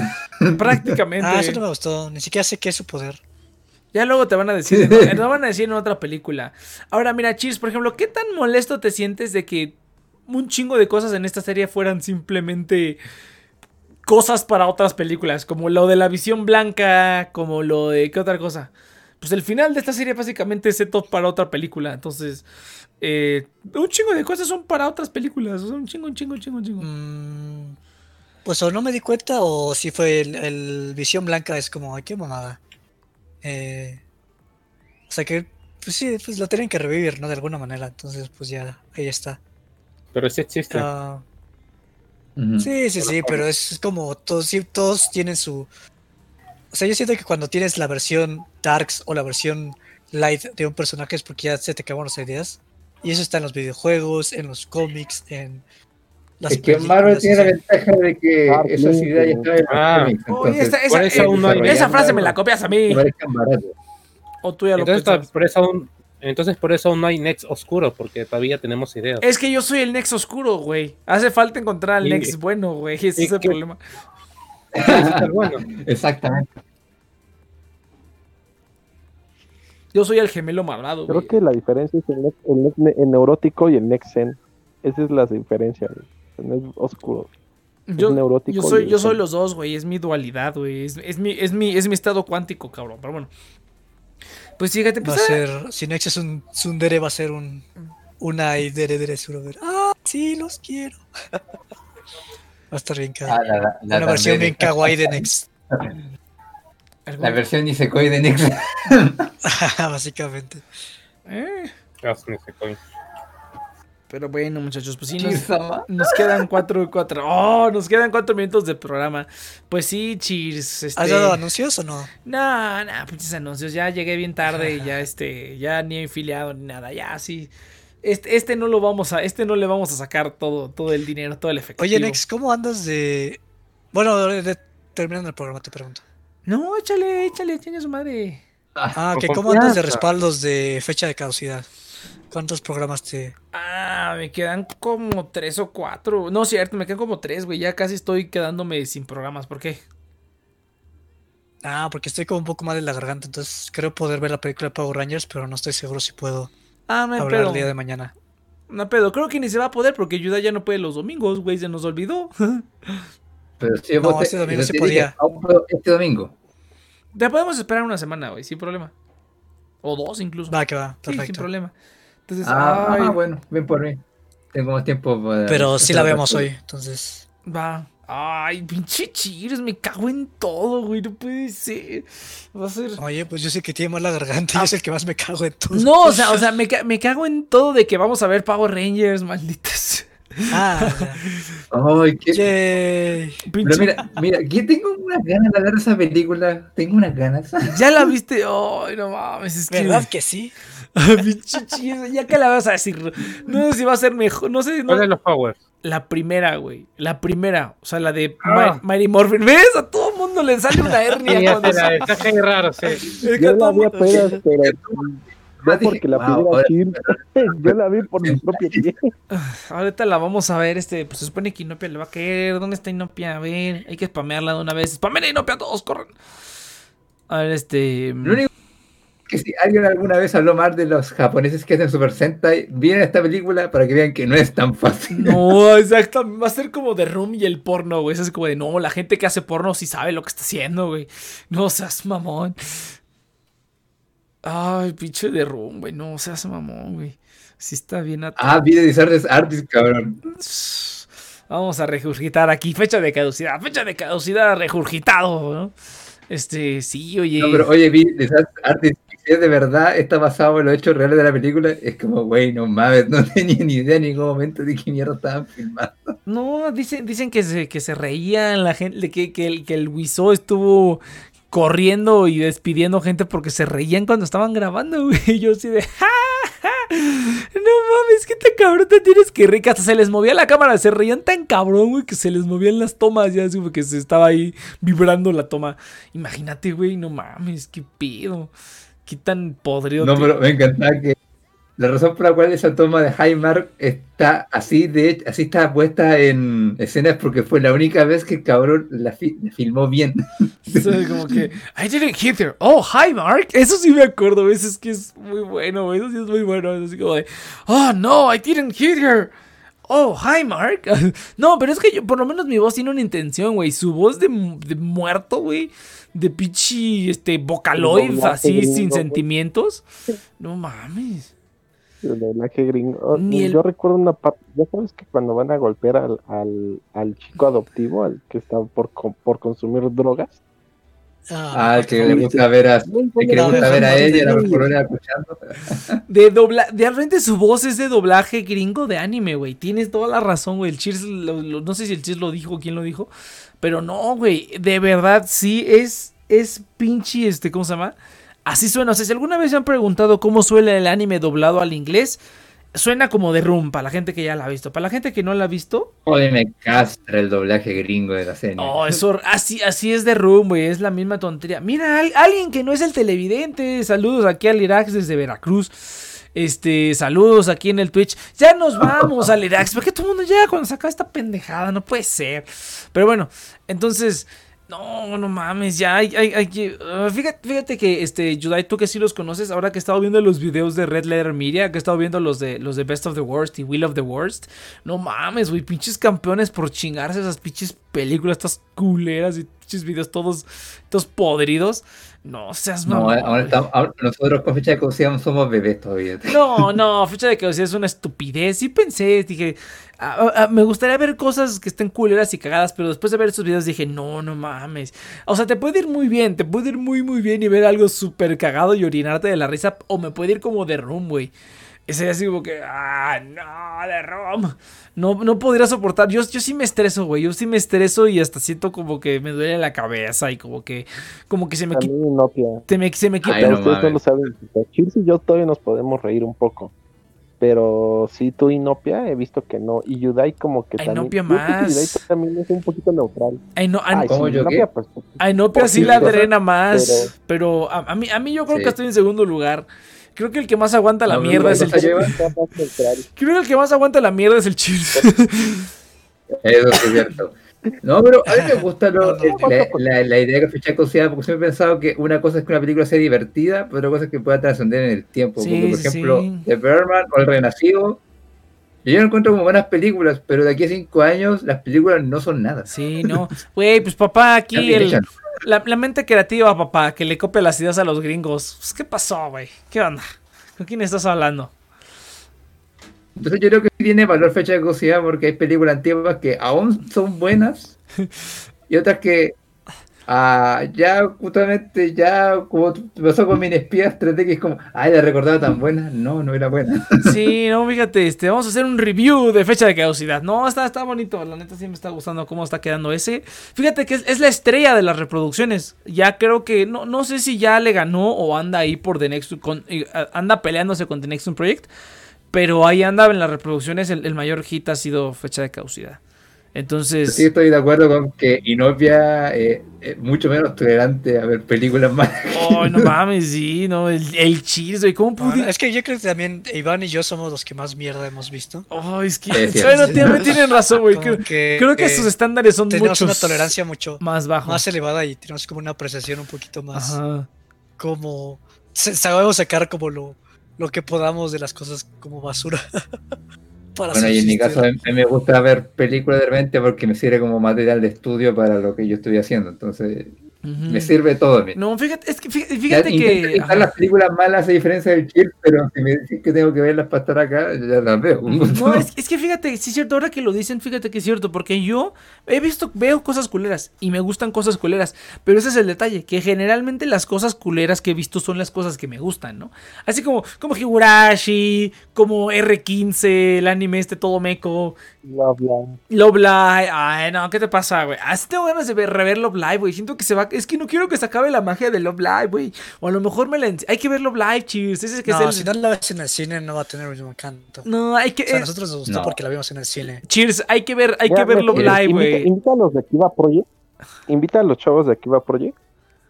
Prácticamente. Ah, eso no me gustó, ni siquiera sé qué es su poder. Ya luego te van a decir, no, no van a decir en otra película. Ahora, mira, Cheers, por ejemplo, ¿qué tan molesto te sientes de que un chingo de cosas en esta serie fueran simplemente cosas para otras películas? Como lo de la visión blanca, como lo de... ¿Qué otra cosa? Pues el final de esta serie básicamente es setup para otra película. Entonces, eh, un chingo de cosas son para otras películas. O sea, un chingo, un chingo, un chingo, un chingo. Mm, pues o no me di cuenta o si fue el, el visión blanca, es como, ay, qué mamada. Eh, o sea que, pues sí, pues lo tienen que revivir, ¿no? De alguna manera, entonces pues ya, ahí está. Pero sí existe. Ah. Sí, sí, sí, pero es como todos, sí, todos tienen su. O sea, yo siento que cuando tienes la versión Darks o la versión Light de un personaje es porque ya se te acabaron las ideas. Y eso está en los videojuegos, en los cómics, en las Es que Marvel tiene la ventaja de que Dark esas ideas ya están en los Ah. entonces, esa, eh, frase me la copias a mí. O tú ya lo Entonces, por eso aún, entonces por eso aún no hay Nex oscuro, porque todavía tenemos ideas. Es que yo soy el Nex oscuro, güey. Hace falta encontrar al Y- Nex bueno, güey. Ese es el problema. Bueno. Exactamente. Yo soy el gemelo malvado, Creo güey. que la diferencia es el neurótico y el next zen. Esa es la diferencia. güey. Nex oscuro. Yo, es neurótico yo soy, y yo es soy el- los dos, güey. Es mi dualidad, güey. Es, es mi, es, mi, es mi estado cuántico, cabrón. Pero bueno. Pues fíjate, va a pues, ah, ser. Si Nex es un Tsundere, va a ser un. Una y Dere Dere Surover. ¡Ah! Sí, los quiero. va a estar bien Ah, la, la Una versión bien kawaii de Nex. algún- La versión Nisekoi de Nex. Básicamente. Eh, Nisekoi. Pero bueno, muchachos, pues sí, nos, nos quedan cuatro, cuatro. Oh, nos quedan cuatro minutos de programa. Pues sí, cheers. Este... ¿Has dado anuncios o no? No, no, pinches anuncios. Ya llegué bien tarde y ya este, ya ni he afiliado ni nada. Ya sí. Este, este no lo vamos a, este no le vamos a sacar todo, todo el dinero, todo el efectivo. Oye, Nex, ¿cómo andas de. Bueno, de- de- terminando el programa, te pregunto. No, échale, échale, chinga su madre. Ah, que ¿cómo andas de respaldos de fecha de caducidad? ¿Cuántos programas te.? Ah, me quedan como tres o cuatro. No, cierto, me quedan como tres, güey. Ya casi estoy quedándome sin programas. ¿Por qué? Ah, porque estoy como un poco mal de la garganta, entonces creo poder ver la película de Power Rangers, pero no estoy seguro si puedo Ah, no hablar pedo. el día de mañana. No pedo. Creo que ni se va a poder porque Yuda ya no puede los domingos, güey. Se nos olvidó. Pero si No, vos este domingo yo sí te dije, podía. "Auto Este domingo. Te podemos esperar una semana, güey, sin problema. O dos incluso. Va, que va, Sí, sin perfecto. problema. Entonces, Ah, ay, bueno, ven por mí. Tengo más tiempo para. Pero sí la vemos hoy, entonces. va. Ay, pinche Cheers, me cago en todo, güey. No puede ser. Va a ser. Oye, pues yo sé que tiene más la garganta y es el que más me cago en todo. No, o sea, o sea, me, ca- me cago en todo de que vamos a ver Power Rangers, malditas. Ah, ya. Ay, qué. Pero mira, mira, aquí tengo unas ganas de ver esa película. Tengo unas ganas. Ya la viste. Ay, no mames, es que. ¿Verdad que sí? Pinche Cheers, ya que la vas a decir. No sé si va a ser mejor. No sé si. no- ¿Cuál de los Powers? La primera, güey. La primera. O sea, la de Ah. Mighty Morphin. ¿Ves? A todo mundo le sale una hernia Sí, cuando sé, la del traje es raro, sí. Es que Yo a la todo vi mundo- apenas, pero no dije, porque la wow, pidiera ahora- Chir. Yo la vi por mi propio pie. Ahorita la vamos a ver, este, pues se supone que Inopia le va a caer. ¿Dónde está Inopia? A ver, hay que spamearla de una vez. ¡Spamen a Inopia todos, corran! A ver, este... Lo único que si alguien alguna vez habló mal de los japoneses que hacen Super Sentai, vienen a esta película para que vean que no es tan fácil. No, exacto, va a ser como de Room y el porno, güey. Eso es como de, no, la gente que hace porno sí sabe lo que está haciendo, güey. No seas mamón. Ay, pinche de Room, güey. No seas mamón, güey. Sí está bien at- Ah, vi de Disartes Artist, cabrón. Vamos a regurgitar aquí. Fecha de caducidad. Fecha de caducidad regurgitado, ¿no? Este, sí, oye. No, pero oye, vi Disartes Artist. y Si de verdad está basado en los hechos reales de la película, es como, güey, no mames, no tenía ni idea en ningún momento de qué mierda estaban filmando. No, dicen, dicen que se, que se reían la gente, que, que el, que el Wiso estuvo corriendo y despidiendo gente porque se reían cuando estaban grabando, güey. Y yo así de, ¡Ja, ja! No mames, que tan cabrón te tienes que. Que hasta se les movía la cámara, se reían tan cabrón, güey, que se les movían las tomas, ya así como que se estaba ahí vibrando la toma. Imagínate, güey, no mames, qué pedo. Qué tan podrido. No, pero me encantaba que la razón por la cual esa toma de Highmark está así, de hecho, así está puesta en escenas porque fue la única vez que el cabrón la, fi- la filmó bien. Sí, como que, I didn't hit her. Oh, hi, Mark. Eso sí me acuerdo. Eso es que es muy bueno. Eso sí es muy bueno. Es así como de, oh, no, I didn't hit her. Oh, hi, Mark. no, pero es que yo, por lo menos mi voz tiene una intención, güey. Su voz de, de muerto, güey. De pichi, este, vocaloid, así, sin sentimientos. No mames. El doblaje gringo. Oh, Ni el- Yo recuerdo una parte. Ya sabes que cuando van a golpear al, al, al chico adoptivo, al que está por, por consumir drogas. Ah, el que le gusta ver a, que le gusta ver a ella, mejor era escuchando. De dobla de repente su voz es de doblaje gringo de anime, güey. Tienes toda la razón, güey. El Cheers, lo- lo- no sé si el Cheers lo dijo, quién lo dijo. Pero no, güey. De verdad, sí es, es pinche, este, ¿cómo se llama? Así suena. O sea, si alguna vez se han preguntado cómo suena el anime doblado al inglés, suena como de Room, para la gente que ya la ha visto. Para la gente que no la ha visto, Joder, me castra el doblaje gringo de la serie. Oh, eso, así, así es de Room, güey, es la misma tontería. Mira, al- alguien que no es el televidente, saludos aquí al Irax desde Veracruz. Este, saludos aquí en el Twitch. Ya nos vamos al Irax. ¿Por qué todo el mundo llega cuando saca esta pendejada? No puede ser. Pero bueno, entonces, no, no mames, ya hay, hay, hay ah, fíjate, fíjate que, este, Yudai, tú que sí los conoces, ahora que he estado viendo los videos de Red Letter Media, que he estado viendo los de, los de Best of the Worst y Will of the Worst, no mames, güey, pinches campeones por chingarse esas pinches películas, estas culeras y videos todos, todos podridos. No seas No, mamón, ahora güey. estamos- ahora- nosotros con fecha de caducidad somos bebés todavía. No, no, fecha de caducidad es una estupidez. Sí pensé, dije, ah, ah, me gustaría ver cosas que estén culeras y cagadas, pero después de ver estos videos dije, no, no mames. O sea, te puede ir muy bien, te puede ir muy, muy bien y ver algo súper cagado y orinarte de la risa, o me puede ir como de room, güey. Ese así como que, ah, no, de rom. No, no podría soportar. Yo, yo sí me estreso, güey. Yo sí me estreso y hasta siento como que me duele la cabeza y como que, como que se me quita. Inopia. Se me, se me quita. Ay, no Ustedes no lo saben. Chirsi y yo todavía nos podemos reír un poco. Pero sí, tú Inopia he visto que no. Y Yudai como que Ay, también. Que más. Yudai también es un poquito neutral. Ay, no, ay, Ay, ¿cómo sí, yo Inopia, qué? pues, A Inopia sí la drena más, pero- pero, a, a mí, a mí yo creo Sí. que estoy en segundo lugar. Creo que el que más aguanta la No, mierda no, es el. Creo que el que más aguanta la mierda es el Cheers. Eso es cierto. No, pero a mí me gusta lo- No, no, la, la- la idea que fecha cociada, porque siempre he pensado que una cosa es que una película sea divertida, pero otra cosa es que pueda trascender en el tiempo. Sí, porque, por sí, ejemplo, sí. The Birdman o El Renacido, yo no encuentro como buenas películas, pero de aquí a cinco años las películas no son nada. Sí, no. Güey, pues papá, aquí el. La, la mente creativa, papá, que le copia las ideas a los gringos. Pues, ¿Qué pasó, güey? ¿Qué onda? ¿Con quién estás hablando? Entonces yo creo que tiene valor fecha de caducidad porque hay películas antiguas que aún son buenas y otras que ah, ya justamente ya como pasó con Minespías 3D que es como, ay, la recordaba tan buena. No, no era buena. Sí, no, fíjate, este, vamos a hacer un review de fecha de caducidad. No, está, está bonito, la neta sí me está gustando cómo está quedando ese. Fíjate que es, es la estrella de las reproducciones. Ya creo que, no, no sé si ya le ganó o anda ahí por The Next, con- eh, anda peleándose con The Next Project. Pero ahí anda en las reproducciones, el, el mayor hit ha sido fecha de caducidad. Entonces... Sí estoy de acuerdo con que Inopia eh, es mucho menos tolerante a ver películas malas. Oh, no mames, sí, no, el, el güey, ¿cómo Bueno, pude? es que yo creo que también Iván y yo somos los que más mierda hemos visto. Oh, es que, Es bueno, tienen, tienen razón, güey. Creo, que, creo que eh, sus estándares son tenemos muchos una tolerancia mucho más bajos. más elevada y tenemos como una apreciación un poquito más Ajá. como sabemos sacar como lo, lo que podamos de las cosas como basura. Para Bueno, y en mi caso a mí me gusta ver películas de repente porque me sirve como material de estudio para lo que yo estoy haciendo. Entonces, Me sirve todo a mí. No, fíjate, es que fíjate, Ya que. las películas malas a diferencia del chill, pero si me decís que tengo que verlas para estar acá, ya las veo. No, es, es que fíjate, sí es cierto, ahora que lo dicen, fíjate que es cierto, porque yo he visto, veo cosas culeras y me gustan cosas culeras, pero ese es el detalle, que generalmente las cosas culeras que he visto son las cosas que me gustan, ¿no? Así como, como Higurashi, como R15, el anime este todo meco, Bla, bla. Love Live, ay no, ¿qué te pasa, güey? Así tengo ganas de ver, rever Love Live, güey, siento que se va, es que no quiero que se acabe la magia de Love Live, güey, o a lo mejor me la, hay que ver Love Live, cheers, ese es que No, es el... si no la ves en el cine no va a tener el mismo encanto. No, hay que... O sea, eh, nosotros nos gustó no. porque la vimos en el cine. cheers, hay que ver, hay Ya, que ver ve, Love eh, Live, güey. Invita a los de Akiva Project. Invita a los chavos de Akiva Project.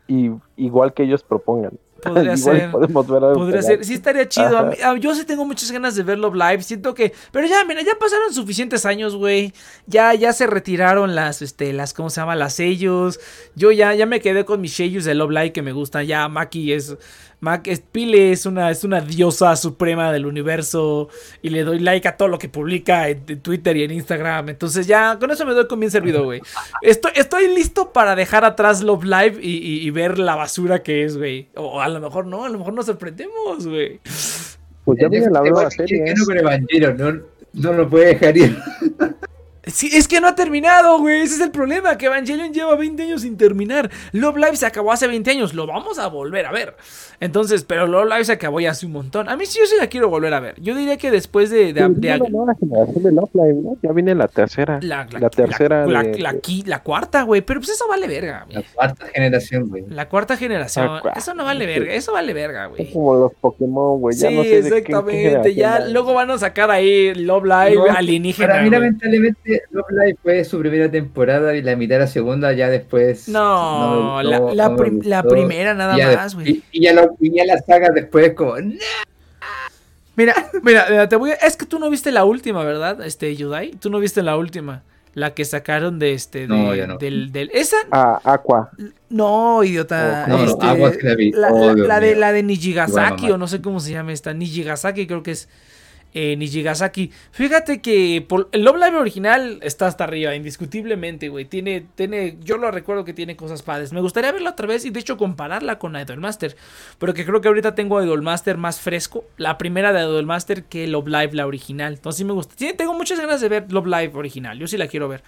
Y igual que ellos propongan. Podría ser. podemos ver algo Podría ser, sí estaría chido. A Ajá. mí- a- yo sí tengo muchas ganas de ver Love Live. Siento que. Pero ya, mira, ya pasaron suficientes años, güey. Ya, ya se retiraron las, este, las, ¿cómo se llama? Las sellos. Yo ya, ya me quedé con mis sellos de Love Live que me gustan. Ya, Maki es. Mac, Pile es una, es una diosa suprema del universo. Y le doy like a todo lo que publica en, en Twitter y en Instagram. Entonces ya, con eso me doy con bien servido, güey. Estoy, estoy listo para dejar atrás Love Live y, y- y ver la basura que es, güey. O a lo mejor no, a lo mejor nos sorprendemos, güey. Pues ya viene la nueva serie. que ¿eh? no lo puede dejar ir. Sí, es que no ha terminado, güey. Ese es el problema, que Evangelion lleva 20 años sin terminar. Love Live se acabó hace 20 años, lo vamos a volver a ver. Entonces, pero Love Live se acabó ya hace un montón. A mí sí, yo sí la quiero volver a ver. Yo diría que después de... de- Pero de- la generación Love Live, ¿no? Ya viene la tercera. la, La, tercera. la, de- la- la la cuarta, güey. Pero pues eso vale verga, La güey. cuarta generación, güey. La cuarta generación. La cuarta. Eso no vale verga, eso vale verga, güey. Es como los Pokémon, güey. Ya sí, no sé de qué- qué exactamente. ya luego van a sacar ahí Love Live No, alienígena. Para mí, lamentablemente, Love Live fue su primera temporada y la mitad de la segunda ya después. No, la, no- la no me prim- la gustó. primera nada Y ya más, güey. Y, y ya lo- y ya la saga después, como. Mira, mira, mira, te voy a... Es que tú no viste la última, ¿verdad? Este, Yudai. Tú no viste la última. La que sacaron de este... De, No, yo no. Del, del... Esa... Ah, Aqua. No, idiota. Oh, no, no, este, Agua sí la vi. la, Oh, la- de, la de Nijigasaki, o no sé cómo se llama esta. Nijigasaki creo que es. Eh, Nijigasaki. Fíjate que por- el Love Live original está hasta arriba, indiscutiblemente, güey. Tiene, tiene, yo lo recuerdo que tiene cosas padres. Me gustaría verla otra vez y de hecho compararla con Idolmaster. Pero que creo que ahorita tengo Idolmaster más fresco. La primera de Idolmaster que Love Live, la original. Entonces sí me gusta. Sí, tengo muchas ganas de ver Love Live original. Yo sí la quiero ver.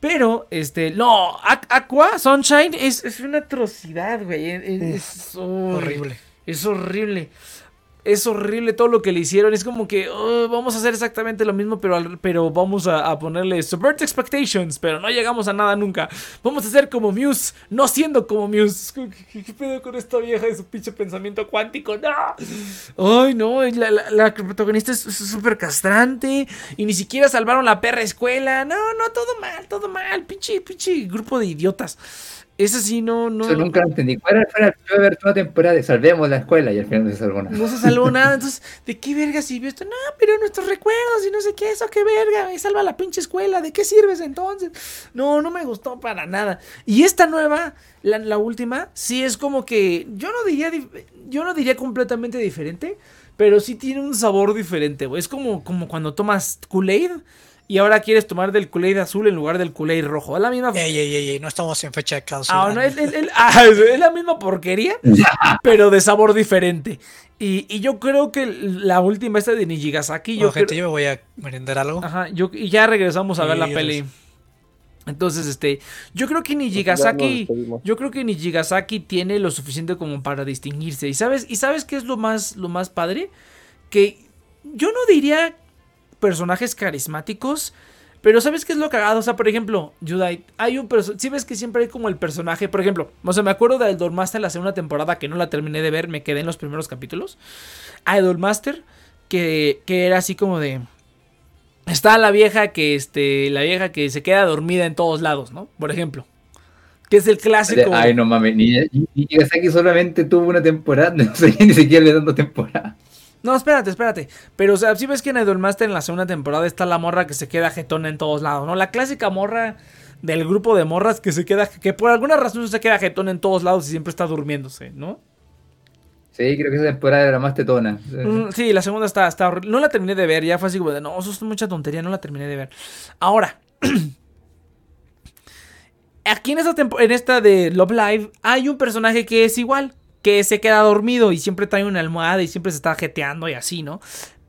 Pero, este, no, Aqu- Aqua, Sunshine es, es una atrocidad, güey. Es, es- es- Horrible. Es horrible. Es horrible todo lo que le hicieron. Es como que "Oh, vamos a hacer exactamente lo mismo, pero, pero vamos a, ponerle Subvert Expectations, pero no llegamos a nada nunca. Vamos a ser como Muse, no siendo como Muse. ¿Qué, pedo con esta vieja de su pinche pensamiento cuántico? ¡No! Ay, no, la, la- protagonista es súper castrante y ni siquiera salvaron la perra escuela. No, no, todo mal, todo mal. Pinche, pinche grupo de idiotas. Esa sí no, no. Eso nunca lo entendí. ¿Cuál era, era la última temporada de Salvemos la escuela? Y al final no se salvó nada. No se salvó nada. Entonces, ¿de qué verga sirvió esto? No, pero nuestros recuerdos y no sé qué, eso qué verga. Y salva la pinche escuela. ¿De qué sirves entonces? No, no me gustó para nada. Y esta nueva, la, la última, sí es como que. Yo no diría. Yo no diría completamente diferente. Pero sí tiene un sabor diferente, güey. Es como, como cuando tomas Kool-Aid. Y ahora quieres tomar del Kool-Aid azul en lugar del Kool-Aid rojo. Es la misma. Ey, ey, ey, ey, no estamos en fecha de clausura. Ah, no, es, es- es- ah, es la misma porquería, pero de sabor diferente. Y, y yo creo que la última esta de Nijigasaki, yo Bueno, gente, creo- yo me voy a merendar algo. Ajá, yo, y ya regresamos a ver la peli. Entonces, este, yo creo que Nijigasaki, yo creo que Nijigasaki tiene lo suficiente como para distinguirse. ¿Y sabes, y sabes qué es lo más, lo más padre? Que yo no diría personajes carismáticos, pero ¿sabes qué es lo cagado? O sea, por ejemplo, Judite, hay un personaje, si ves que siempre hay como el personaje, por ejemplo, o sea, me acuerdo de Idolmaster la segunda temporada que no la terminé de ver, me quedé en los primeros capítulos. Idolmaster, que, que era así como de... Está la vieja que, este, la vieja que se queda dormida en todos lados, ¿no? Por ejemplo. Que es el clásico. Ay, no mames. Ni, ni, ni Nagasaki solamente tuvo una temporada. No sé ni siquiera le dando temporada. No, espérate, espérate. Pero, o sea, si ves que en Idolmaster en la segunda temporada está la morra que se queda jetona en todos lados, ¿no? La clásica morra del grupo de morras que se queda, que por alguna razón se queda jetona en todos lados y siempre está durmiéndose, ¿no? Sí, creo que esa temporada era más tetona. Mm, sí, la segunda está, está horrible. No la terminé de ver, ya fue así como de, no, eso es mucha tontería, no la terminé de ver. Ahora, aquí en esta, en esta de Love Live hay un personaje que es igual, que se queda dormido y siempre trae una almohada y siempre se está jeteando y así, ¿no?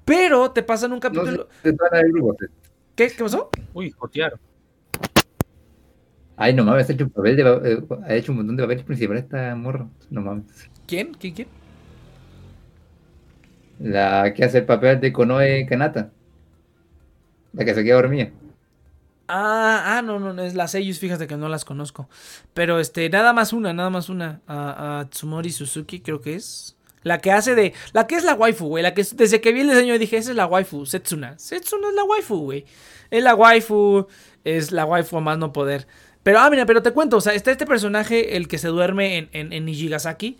Pero te pasan un No capítulo... grupo. ¿Qué? ¿Qué pasó? Uy, jotear. Ay, no mames, ha hecho un papel de, eh, ha hecho un montón de papeles principales esta morro. No mames. ¿Quién? ¿Quién? ¿Quién? La que hace el papel de Konoe Kanata. La que se queda dormida. Ah, ah, no, no, es las ellos, fíjate que no las conozco. Pero este, nada más una, nada más una. A, a Tsumori Suzuki, creo que es. La que hace de. La que es la waifu, güey. La que es- desde que vi el diseño dije, esa es la waifu, Setsuna. Setsuna es la waifu, güey. Es la waifu. Es la waifu a más no poder. Pero, ah, mira, pero te cuento, o sea, está este personaje, el que se duerme en, en, en Nijigasaki.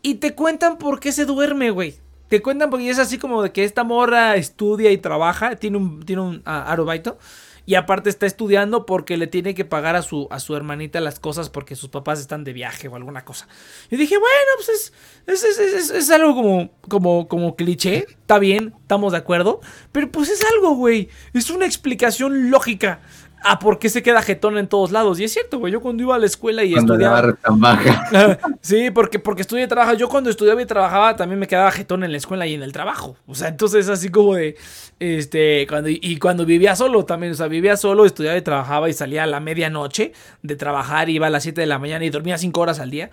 Y te cuentan por qué se duerme, güey. Te cuentan porque es así como de que esta morra estudia y trabaja. Tiene un, tiene un arobaito. Y aparte está estudiando porque le tiene que pagar a su, a su hermanita las cosas porque sus papás están de viaje o alguna cosa. Y dije, bueno, pues es, es, es- es- es algo como, como, como cliché. Está bien, estamos de acuerdo. Pero pues es algo, güey. Es una explicación lógica a por qué se queda jetón en todos lados. Y es cierto, güey. Yo cuando iba a la escuela y Cuando estudiaba... tan baja. Sí, porque, porque estudié y trabajo. Yo cuando estudiaba y trabajaba también me quedaba jetón en la escuela y en el trabajo. O sea, entonces así como de, este, cuando, y cuando vivía solo también, o sea, vivía solo, estudiaba y trabajaba y salía a la medianoche de trabajar, iba a las 7 de la mañana y dormía 5 horas al día.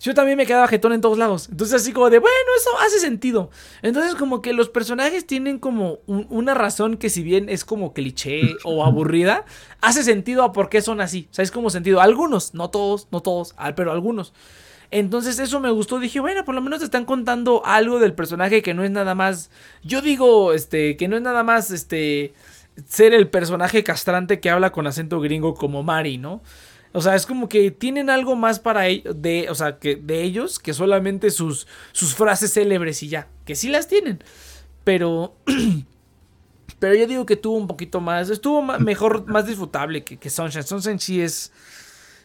Yo también me quedaba jetón en todos lados. Entonces así como de, bueno, eso hace sentido. Entonces como que los personajes tienen como un- una razón que si bien es como cliché o aburrida, hace sentido a por qué son así. O sea, es como sentido. Algunos, no todos, no todos, pero algunos. Entonces eso me gustó, dije, bueno, por lo menos te están contando algo del personaje que no es nada más, yo digo, este, que no es nada más, este, ser el personaje castrante que habla con acento gringo como Mari, ¿no? O sea, es como que tienen algo más para ellos, de, o sea, que de ellos que solamente sus, sus frases célebres y ya, que sí las tienen, pero, pero yo digo que tuvo un poquito más, estuvo mejor, más disfrutable que, que Sunshine. Sunshine sí es,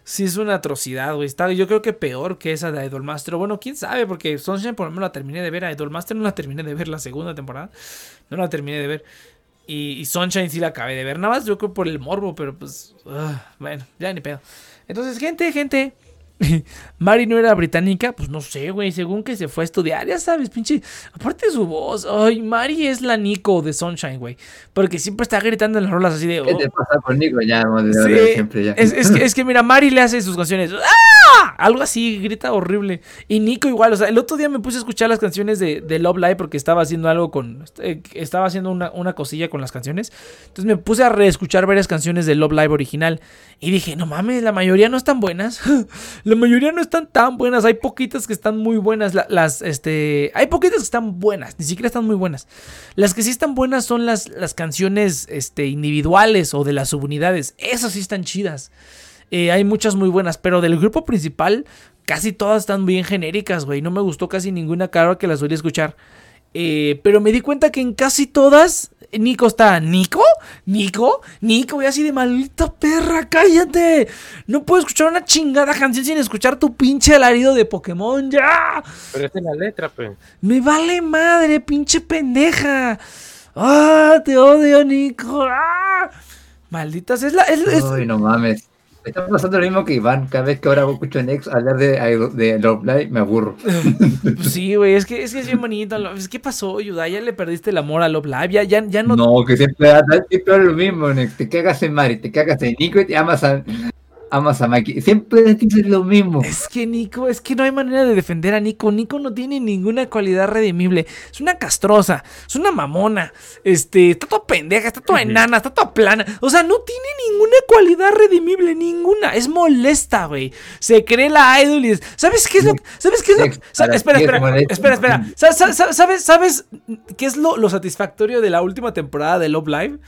Sí, es una atrocidad, güey. Yo creo que peor que esa de Idolmaster. Bueno, quién sabe, porque Sunshine por lo menos la terminé de ver. A Idolmaster no la terminé de ver la segunda temporada. No la terminé de ver. Y, y Sunshine sí la acabé de ver. Nada más yo creo por el morbo, pero pues. ah, bueno, ya ni pedo. Entonces, gente, gente. Mari no era británica, pues no sé, güey, según que se fue a estudiar, ya sabes, pinche. Aparte de su voz, ay, Mari es la Nico de Sunshine, güey. Porque siempre está gritando en las rolas así de. ¿Qué "Oh". te pasa con Nico? Ya, de Sí, siempre ya. Es, es que, es que mira, Mari le hace sus canciones. ¡Ah! Algo así, grita horrible. Y Nico igual, o sea, el otro día me puse a escuchar las canciones de, Love Live porque estaba haciendo algo con... eh, estaba haciendo una, una cosilla con las canciones. Entonces me puse a reescuchar varias canciones de Love Live original. Y dije, no mames, la mayoría no están buenas. la mayoría no están tan buenas. Hay poquitas que están muy buenas. La- las, este... Hay poquitas que están buenas. Ni siquiera están muy buenas. Las que sí están buenas son las, las canciones este, individuales o de las subunidades. Esas sí están chidas. Eh, hay muchas muy buenas, pero del grupo principal, casi todas están bien genéricas, güey. No me gustó casi ninguna cara que las solía escuchar. Eh, pero me di cuenta que en casi todas Nico está. ¿Nico? ¿Nico? ¿Nico? Y así de maldita perra, cállate. No puedo escuchar una chingada canción sin escuchar tu pinche alarido de Pokémon, ya. Pero esta es la letra, pues. Me vale madre, pinche pendeja. Ah, te odio, Nico. Ah. Malditas, es la. Es, es- Uy, no mames. Está pasando lo mismo que Iván. Cada vez que ahora escucho a Nex hablar de, de Love Live, me aburro. sí, güey, es que, es que es bien bonito. Es que pasó, Yuda, ya le perdiste el amor a Love Live. Ya, ya, ya no. No, que siempre, siempre lo mismo, Nex. Te cagas en Mari, te cagas en Nico y te amas a, amas a Maki. Siempre dices lo mismo. Es que Nico, es que no hay manera de defender a Nico. Nico no tiene ninguna cualidad redimible. Es una castrosa, es una mamona. Este, está toda pendeja, está toda enana, está toda plana. O sea, no tiene ninguna cualidad redimible, ninguna. Es molesta, güey. Se cree la idol y es- ¿Sabes qué es lo ¿Sabes qué es lo Espera, espera, espera, espera. Sa- sa- sa- ¿Sabes, sabes qué es lo, lo satisfactorio de la última temporada de Love Live?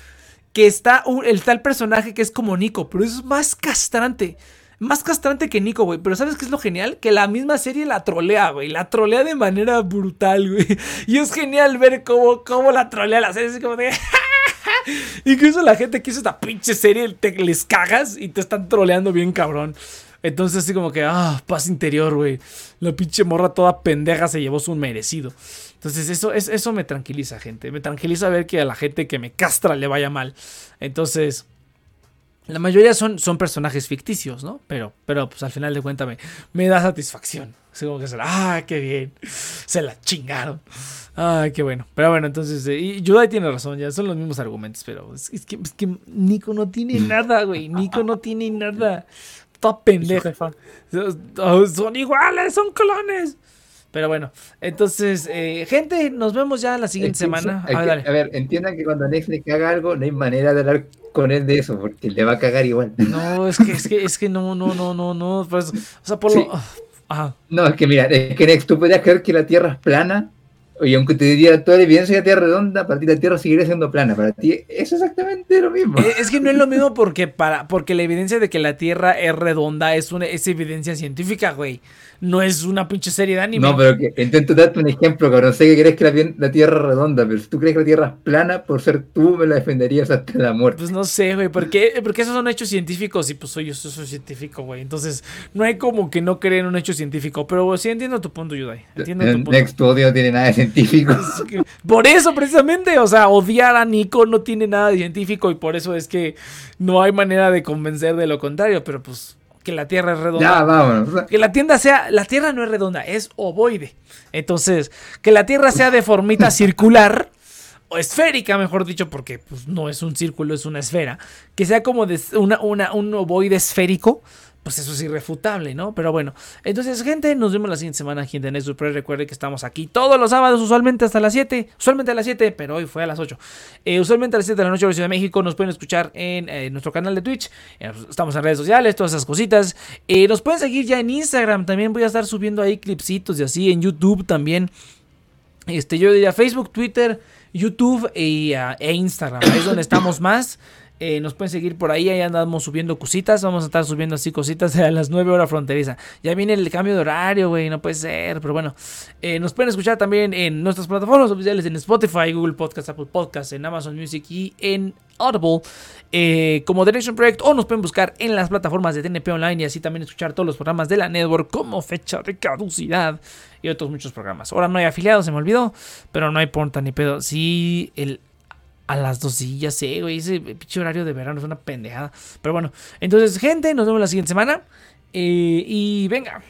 Que está el tal personaje que es como Nico, pero es más castrante. Más castrante que Nico, güey. Pero ¿sabes qué es lo genial? Que la misma serie la trolea, güey. La trolea de manera brutal, güey. Y es genial ver cómo, cómo la trolea la serie. Es como de... Incluso la gente que hizo esta pinche serie te les cagas y te están troleando bien cabrón. Entonces así como que, ah, paz interior, güey. La pinche morra toda pendeja se llevó su merecido. Entonces eso, es, eso me tranquiliza, gente. Me tranquiliza ver que a la gente que me castra le vaya mal. Entonces, la mayoría son, son personajes ficticios, ¿no? Pero, pero pues al final de cuentas me, me da satisfacción. Así como que se la, ah, qué bien. Se la chingaron. Ay, qué bueno. Pero bueno, entonces, eh, y Yudai tiene razón, ya son los mismos argumentos, pero es, es que, es que Nico no tiene nada, güey. Nico no tiene nada. Toda pendeja. Oh, Son iguales, son clones. Pero bueno, entonces, eh, gente, nos vemos ya la siguiente que semana. A ver, que- dale. a ver, entiendan que cuando a Nex le caga algo, no hay manera de hablar con él de eso, porque le va a cagar igual. No, es que, es que, es que no, no, no, no, no. Pues, o sea, por Sí. lo. Ajá. No, es que mira, es que Nex, tú podrías creer que la Tierra es plana, y aunque te diría toda la evidencia de la Tierra redonda, para ti la Tierra seguiría siendo plana. Para ti es exactamente lo mismo. Eh, Es que no es lo mismo porque para porque la evidencia de que la Tierra es redonda es una es evidencia científica, güey. No es una pinche serie de anime. No, pero que intento darte un ejemplo, cabrón. Sé que crees que la, Tierra es redonda, pero si tú crees que la Tierra es plana, por ser tú me la defenderías hasta la muerte. Pues no sé, güey, porque, porque esos son hechos científicos y pues soy yo soy científico, güey. Entonces, no hay como que no creer en un hecho científico. Pero sí entiendo tu punto, Yudai. Entiendo tu punto. Next, odio no tiene nada de científico. Es que- Por eso, precisamente, o sea, odiar a Nico no tiene nada de científico y por eso es que no hay manera de convencer de lo contrario, pero pues que la Tierra es redonda. ya, vámonos. Que la tienda sea, la Tierra no es redonda, es ovoide. Entonces, que la Tierra sea de formita circular o esférica, mejor dicho, porque pues, no es un círculo, es una esfera. Que sea como de una, una- un ovoide esférico, pues eso es irrefutable, ¿no? Pero bueno, entonces, gente, nos vemos la siguiente semana aquí en The Next Surprise. Recuerde que estamos aquí todos los sábados, usualmente hasta las 7, usualmente a las 7, pero hoy fue a las 8. Eh, usualmente a las 7 de la noche, hora Ciudad de México, nos pueden escuchar en eh, nuestro canal de Twitch. Eh, estamos en redes sociales, todas esas cositas. Nos pueden seguir ya en Instagram, también voy a estar subiendo ahí clipsitos y así, en YouTube también. Este, yo diría Facebook, Twitter, YouTube y, ah, e Instagram. Es donde estamos más. Eh, nos pueden seguir por ahí, ahí andamos subiendo cositas. Vamos a estar subiendo así cositas a las 9 horas fronteriza. Ya viene el cambio de horario, güey, no puede ser. Pero bueno, eh, nos pueden escuchar también en nuestras plataformas oficiales: en Spotify, Google Podcast, Apple Podcast, en Amazon Music y en Audible. eh, como Nation Project, o nos pueden buscar en las plataformas de TNP Online y así también escuchar todos los programas de la network como fecha de caducidad y otros muchos programas. Ahora no hay afiliados, se me olvidó, pero no hay porta ni pedo. Sí, el a las dos, sí, ya sé, güey. Ese pinche horario de verano es una pendejada. Pero bueno, entonces, gente, nos vemos la siguiente semana. eh, y venga.